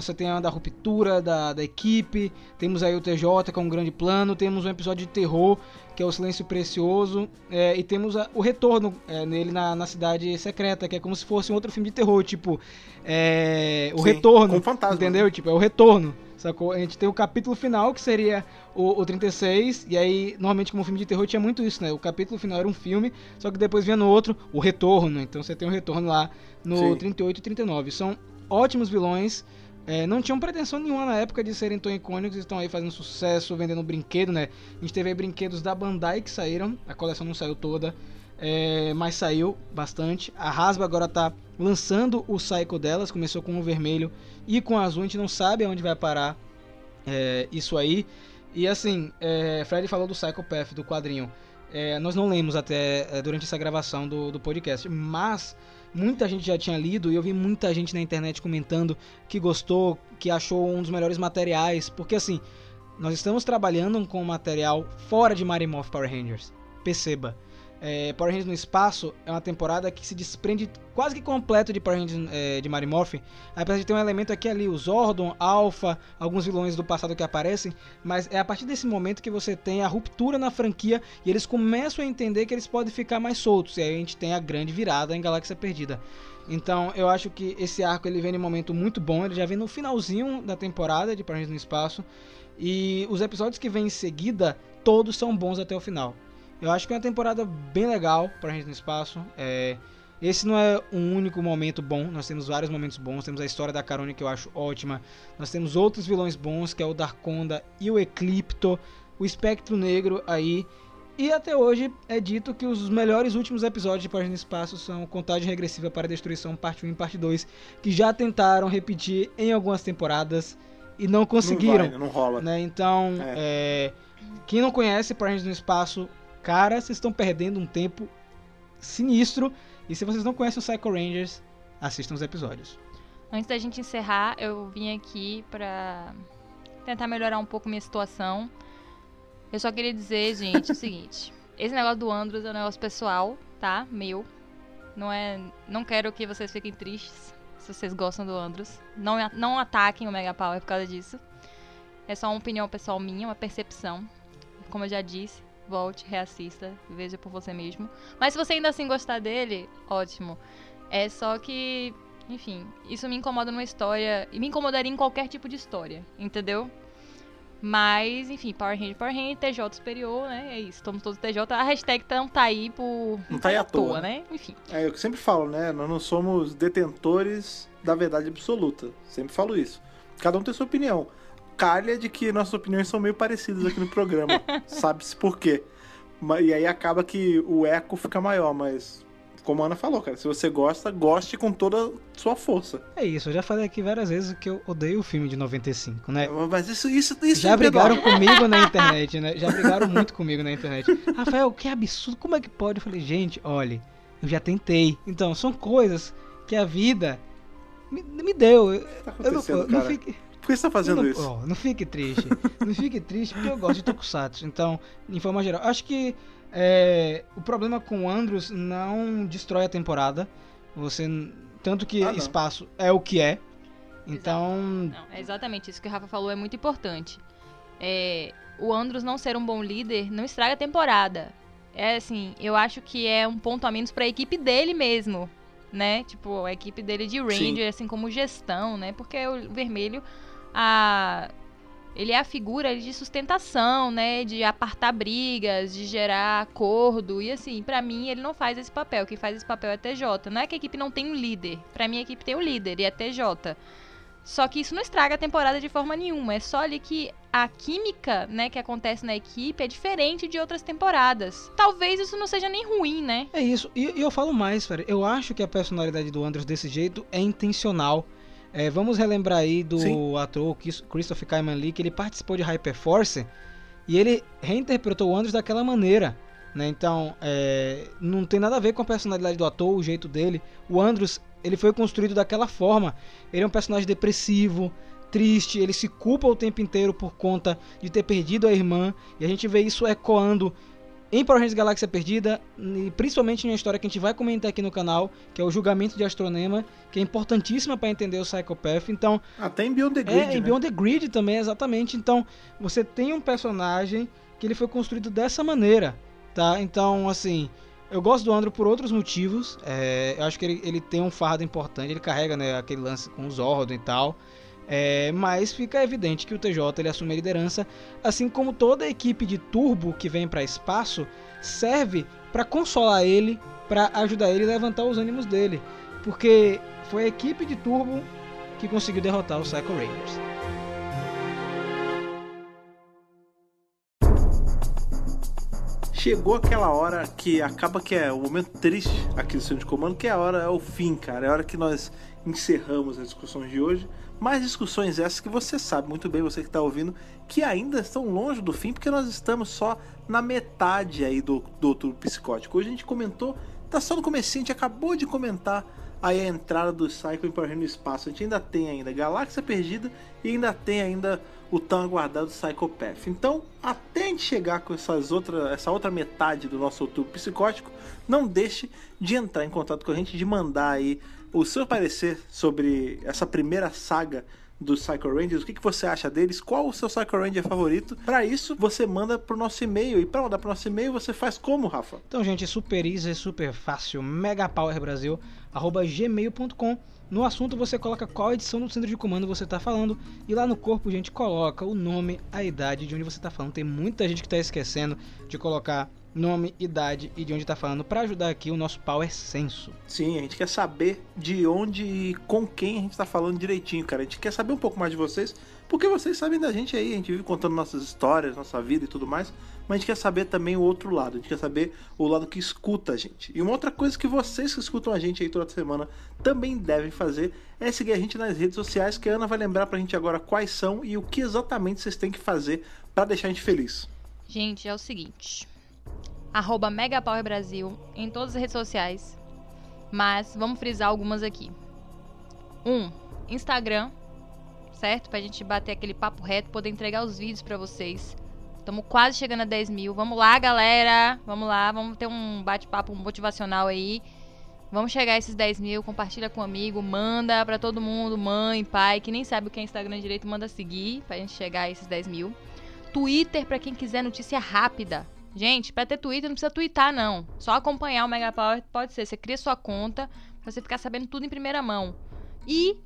Você tem a da ruptura da, da equipe. Temos aí o TJ, que é um grande plano. Temos um episódio de terror, que é o Silêncio Precioso. é, e temos a- o retorno é, nele na, na cidade secreta, que é como se fosse um outro filme de terror, tipo. é, o Sim, retorno. com fantasma, Entendeu? Tipo, é o retorno. Sacou? A gente tem o capítulo final, que seria o, o 36, e aí, normalmente, como filme de terror, tinha muito isso, né? O capítulo final era um filme, só que depois vinha no outro o retorno. Então você tem o retorno lá no Sim. 38 e 39. São ótimos vilões. É, não tinham pretensão nenhuma na época de serem tão icônicos, estão aí fazendo sucesso, vendendo brinquedo, né? A gente teve aí brinquedos da Bandai que saíram, a coleção não saiu toda, é, mas saiu bastante. A Hasbro agora tá lançando o Psycho delas, começou com o vermelho e com o azul, a gente não sabe aonde vai parar é, isso aí. E assim, é, Fred falou do Psycho Path, do quadrinho. É, nós não lemos até é, durante essa gravação do, do podcast, mas muita gente já tinha lido e eu vi muita gente na internet comentando que gostou, que achou um dos melhores materiais, porque assim, nós estamos trabalhando com material fora de Mighty Morph Power Rangers. Perceba, é, Power Rangers no Espaço é uma temporada que se desprende quase que completo de Power Rangers é, de Mighty Morphin, apesar de ter um elemento aqui ali, o Zordon, Alpha, alguns vilões do passado que aparecem, mas é a partir desse momento que você tem a ruptura na franquia e eles começam a entender que eles podem ficar mais soltos, e aí a gente tem a grande virada em Galáxia Perdida. Então eu acho que esse arco ele vem em um momento muito bom, ele já vem no finalzinho da temporada de Power Rangers no Espaço, e os episódios que vêm em seguida, todos são bons até o final. Eu acho que é uma temporada bem legal pra gente no espaço. É, esse não é um único momento bom, nós temos vários momentos bons. Temos a história da Carone que eu acho ótima. Nós temos outros vilões bons, que é o Darkonda e o Eclipto, o Espectro Negro aí. E até hoje é dito que os melhores últimos episódios de Página no Espaço são Contagem Regressiva para a Destruição, parte 1 e parte 2, que já tentaram repetir em algumas temporadas e não conseguiram. Não, vai, não rola. Né? Então, é. É, quem não conhece Páginas no Espaço, cara, vocês estão perdendo um tempo sinistro. E se vocês não conhecem o Psycho Rangers, assistam os episódios. Antes da gente encerrar, eu vim aqui pra tentar melhorar um pouco minha situação. Eu só queria dizer, gente, o seguinte. Esse negócio do Andros é um negócio pessoal, tá? Meu. Não é. Não quero que vocês fiquem tristes se vocês gostam do Andros. Não, não ataquem o Mega Power por causa disso. É só uma opinião pessoal minha, uma percepção. Como eu já disse, volte, reassista, veja por você mesmo. Mas se você ainda assim gostar dele, ótimo. É só que, enfim, isso me incomoda numa história. E me incomodaria em qualquer tipo de história, entendeu? Mas, enfim, Power Ranger, Power Ranger, TJ superior, né? É isso, estamos todos TJ. A hashtag não tá aí por. Não tá aí à toa, né? Enfim. É, eu sempre falo, né? Nós não somos detentores da verdade absoluta. Sempre falo isso. Cada um tem sua opinião. Calha de que nossas opiniões são meio parecidas aqui no programa. Sabe-se por quê. E aí acaba que o eco fica maior, mas. Como a Ana falou, cara, se você gosta, goste com toda a sua força. É isso, eu já falei aqui várias vezes que eu odeio o filme de 95, né? Mas isso, isso, isso Já é brigaram menor. comigo na internet, né? Já brigaram muito comigo na internet. Rafael, que absurdo, como é que pode? Eu falei, gente, olha, eu já tentei. Então, são coisas que a vida me, me deu. Eu, O que tá eu não, acontecendo, não cara? Por que você tá fazendo não, isso? ó, não fique triste. não fique triste porque eu gosto de Tokusatsu. Então, em forma geral, acho que é, o problema com o Andros não destrói a temporada. Você. Tanto que Ah, espaço é o que é. Então, Não, é exatamente isso que o Rafa falou, é muito importante. É, o Andros não ser um bom líder não estraga a temporada. É assim, eu acho que é um ponto a menos pra equipe dele mesmo, né? Tipo, a equipe dele de Ranger, Sim. assim como gestão, né? Porque o vermelho, a ele é a figura de sustentação, né? De apartar brigas, de gerar acordo. E assim, pra mim, ele não faz esse papel. Quem faz esse papel é TJ. Não é que a equipe não tem um líder. Pra mim, a equipe tem um líder e é TJ. Só que isso não estraga a temporada de forma nenhuma. É só ali que a química, né, que acontece na equipe é diferente de outras temporadas. Talvez isso não seja nem ruim, né? É isso, e, e eu falo mais, cara. Eu acho que a personalidade do Andros desse jeito é intencional. É, vamos relembrar aí do Sim. ator Chris- Christopher Kaiman Lee, que ele participou de Hyperforce e ele reinterpretou o Andros daquela maneira. Né? Então, é, não tem nada a ver com a personalidade do ator, o jeito dele. O Andros, ele foi construído daquela forma. Ele é um personagem depressivo, triste, ele se culpa o tempo inteiro por conta de ter perdido a irmã. E a gente vê isso ecoando em Power Rangers Galáxia Perdida, e principalmente em uma história que a gente vai comentar aqui no canal, que é o julgamento de Astronema, que é importantíssima para entender o Psychopath. Então, Até em Beyond the Grid. é, em né? Beyond the Grid também, exatamente. Então, você tem um personagem que ele foi construído dessa maneira, tá? Então, assim, eu gosto do Andro por outros motivos. É, eu acho que ele, ele tem um fardo importante, ele carrega né, aquele lance com os Zordon e tal. É, mas fica evidente que o TJ ele assume a liderança, assim como toda a equipe de Turbo que vem para espaço serve para consolar ele, para ajudar ele a levantar os ânimos dele, porque foi a equipe de Turbo que conseguiu derrotar os Psycho Rangers. Chegou aquela hora que acaba que é o momento triste aqui do centro de comando, que é a hora, é o fim, cara. É a hora que nós encerramos as discussões de hoje. Mais discussões essas que você sabe muito bem, você que está ouvindo, que ainda estão longe do fim, porque nós estamos só na metade aí do, do outubro psicótico. Hoje a gente comentou, tá só no comecinho, a gente acabou de comentar aí a entrada do Psycho Empower no espaço. A gente ainda tem ainda Galáxia Perdida e ainda tem ainda o tão aguardado Psychopath. Então, até a gente chegar com essas outra, essa outra metade do nosso outubro psicótico, não deixe de entrar em contato com a gente, de mandar aí o seu parecer sobre essa primeira saga dos Psycho Rangers, o que, que você acha deles, qual o seu Psycho Ranger favorito. Para isso, você manda pro nosso e-mail. E para mandar pro nosso e-mail, você faz como, Rafa? Então, gente, super easy, super fácil, gmail.com. No assunto você coloca qual edição do centro de comando você está falando e lá no corpo, gente, coloca o nome, a idade de onde você está falando. Tem muita gente que está esquecendo de colocar nome, idade e de onde está falando para ajudar aqui o nosso Power Senso. Sim, a gente quer saber de onde e com quem a gente está falando direitinho, cara. A gente quer saber um pouco mais de vocês, porque vocês sabem da gente aí, a gente vive contando nossas histórias, nossa vida e tudo mais, mas a gente quer saber também o outro lado, a gente quer saber o lado que escuta a gente. E uma outra coisa que vocês que escutam a gente aí toda semana também devem fazer é seguir a gente nas redes sociais, que a Ana vai lembrar pra gente agora quais são e o que exatamente vocês têm que fazer para deixar a gente feliz. Gente, é o seguinte. Arroba Megapower Brasil em todas as redes sociais. Mas vamos frisar algumas aqui. Um, Instagram, certo? Pra gente bater aquele papo reto, poder entregar os vídeos pra vocês. Estamos quase chegando a 10 mil. Vamos lá, galera. Vamos lá, vamos ter um bate-papo motivacional aí. Vamos chegar a esses 10 mil, compartilha com um amigo, manda pra todo mundo, mãe, pai, que nem sabe o que é Instagram direito, manda seguir pra gente chegar a esses 10 mil. Twitter pra quem quiser notícia rápida. Gente, pra ter Twitter não precisa twittar, não. Só acompanhar o Mega Power pode ser. Você cria sua conta pra você ficar sabendo tudo em primeira mão. E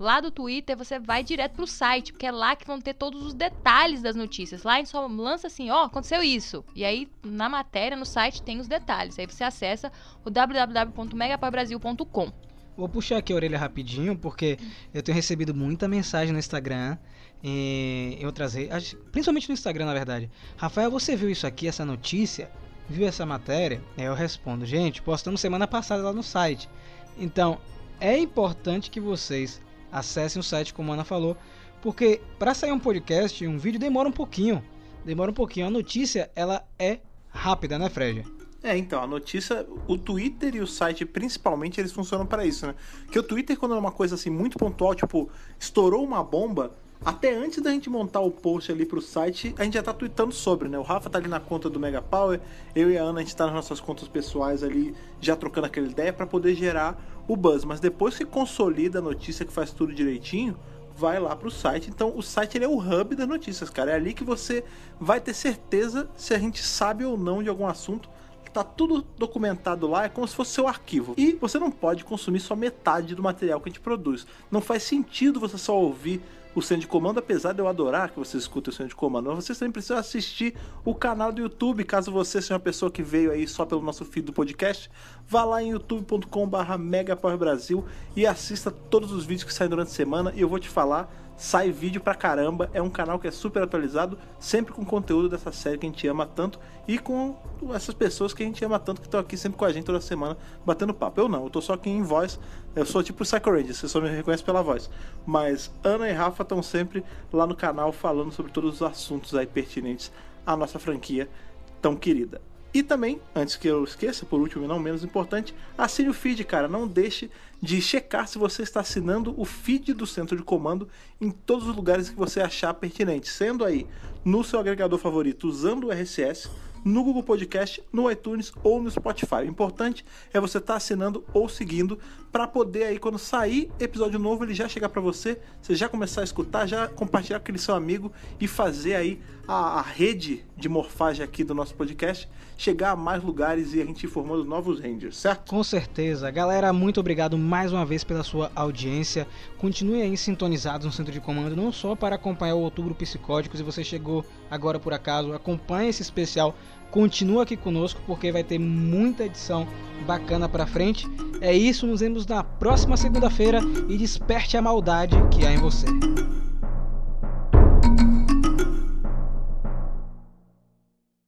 lá do Twitter você vai direto pro site, porque é lá que vão ter todos os detalhes das notícias. Lá a gente só lança assim, ó, aconteceu isso. E aí na matéria, no site, tem os detalhes. Aí você acessa o www.megapowerbrasil.com. Vou puxar aqui a orelha rapidinho, porque eu tenho recebido muita mensagem no Instagram e em outras redes, principalmente no Instagram, na verdade. Rafael, você viu isso aqui, essa notícia? Viu essa matéria? Aí eu respondo, gente, postamos semana passada lá no site. Então, é importante que vocês acessem o site, como a Ana falou, porque para sair um podcast, um vídeo demora um pouquinho. Demora um pouquinho. A notícia, ela é rápida, né, Freja? É, então, a notícia, o Twitter e o site, principalmente, eles funcionam para isso, né? Que o Twitter, quando é uma coisa assim muito pontual, tipo, estourou uma bomba, até antes da gente montar o post ali pro site, a gente já tá tweetando sobre, né? O Rafa tá ali na conta do Mega Power, eu e a Ana a gente tá nas nossas contas pessoais ali, já trocando aquela ideia para poder gerar o buzz. Mas depois que consolida a notícia que faz tudo direitinho, vai lá pro site. Então o site ele é o hub das notícias, cara. É ali que você vai ter certeza se a gente sabe ou não de algum assunto. Tá tudo documentado lá, é como se fosse seu arquivo. E você não pode consumir só metade do material que a gente produz. Não faz sentido você só ouvir o centro de comando, apesar de eu adorar que vocês escutem o centro de comando, mas vocês também precisam assistir o canal do YouTube, caso você seja uma pessoa que veio aí só pelo nosso feed do podcast, vá lá em youtube.com/barra Brasil e assista todos os vídeos que saem durante a semana. E eu vou te falar, sai vídeo pra caramba. É um canal que é super atualizado, sempre com conteúdo dessa série que a gente ama tanto e com essas pessoas que a gente ama tanto que estão aqui sempre com a gente toda semana batendo papo. Eu não, eu tô só aqui em voz. Eu sou tipo o Psycho Ranger, você só me reconhece pela voz. Mas Ana e Rafa estão sempre lá no canal falando sobre todos os assuntos aí pertinentes à nossa franquia tão querida. E também, antes que eu esqueça, por último e não menos importante, assine o feed, cara. Não deixe de checar se você está assinando o feed do centro de comando em todos os lugares que você achar pertinente, sendo aí no seu agregador favorito usando o RSS, no Google Podcast, no iTunes ou no Spotify. O importante é você estar assinando ou seguindo para poder aí quando sair episódio novo ele já chegar para você, você já começar a escutar, já compartilhar com aquele seu amigo e fazer aí a, a rede de morfagem aqui do nosso podcast chegar a mais lugares e a gente formando novos Rangers, certo? Com certeza. Galera, muito obrigado mais uma vez pela sua audiência. Continue aí sintonizados no centro de comando, não só para acompanhar o Outubro Psicótico, se você chegou agora por acaso, acompanhe esse especial. Continua aqui conosco porque vai ter muita edição bacana pra frente. É isso, nos vemos na próxima segunda-feira e desperte a maldade que há em você.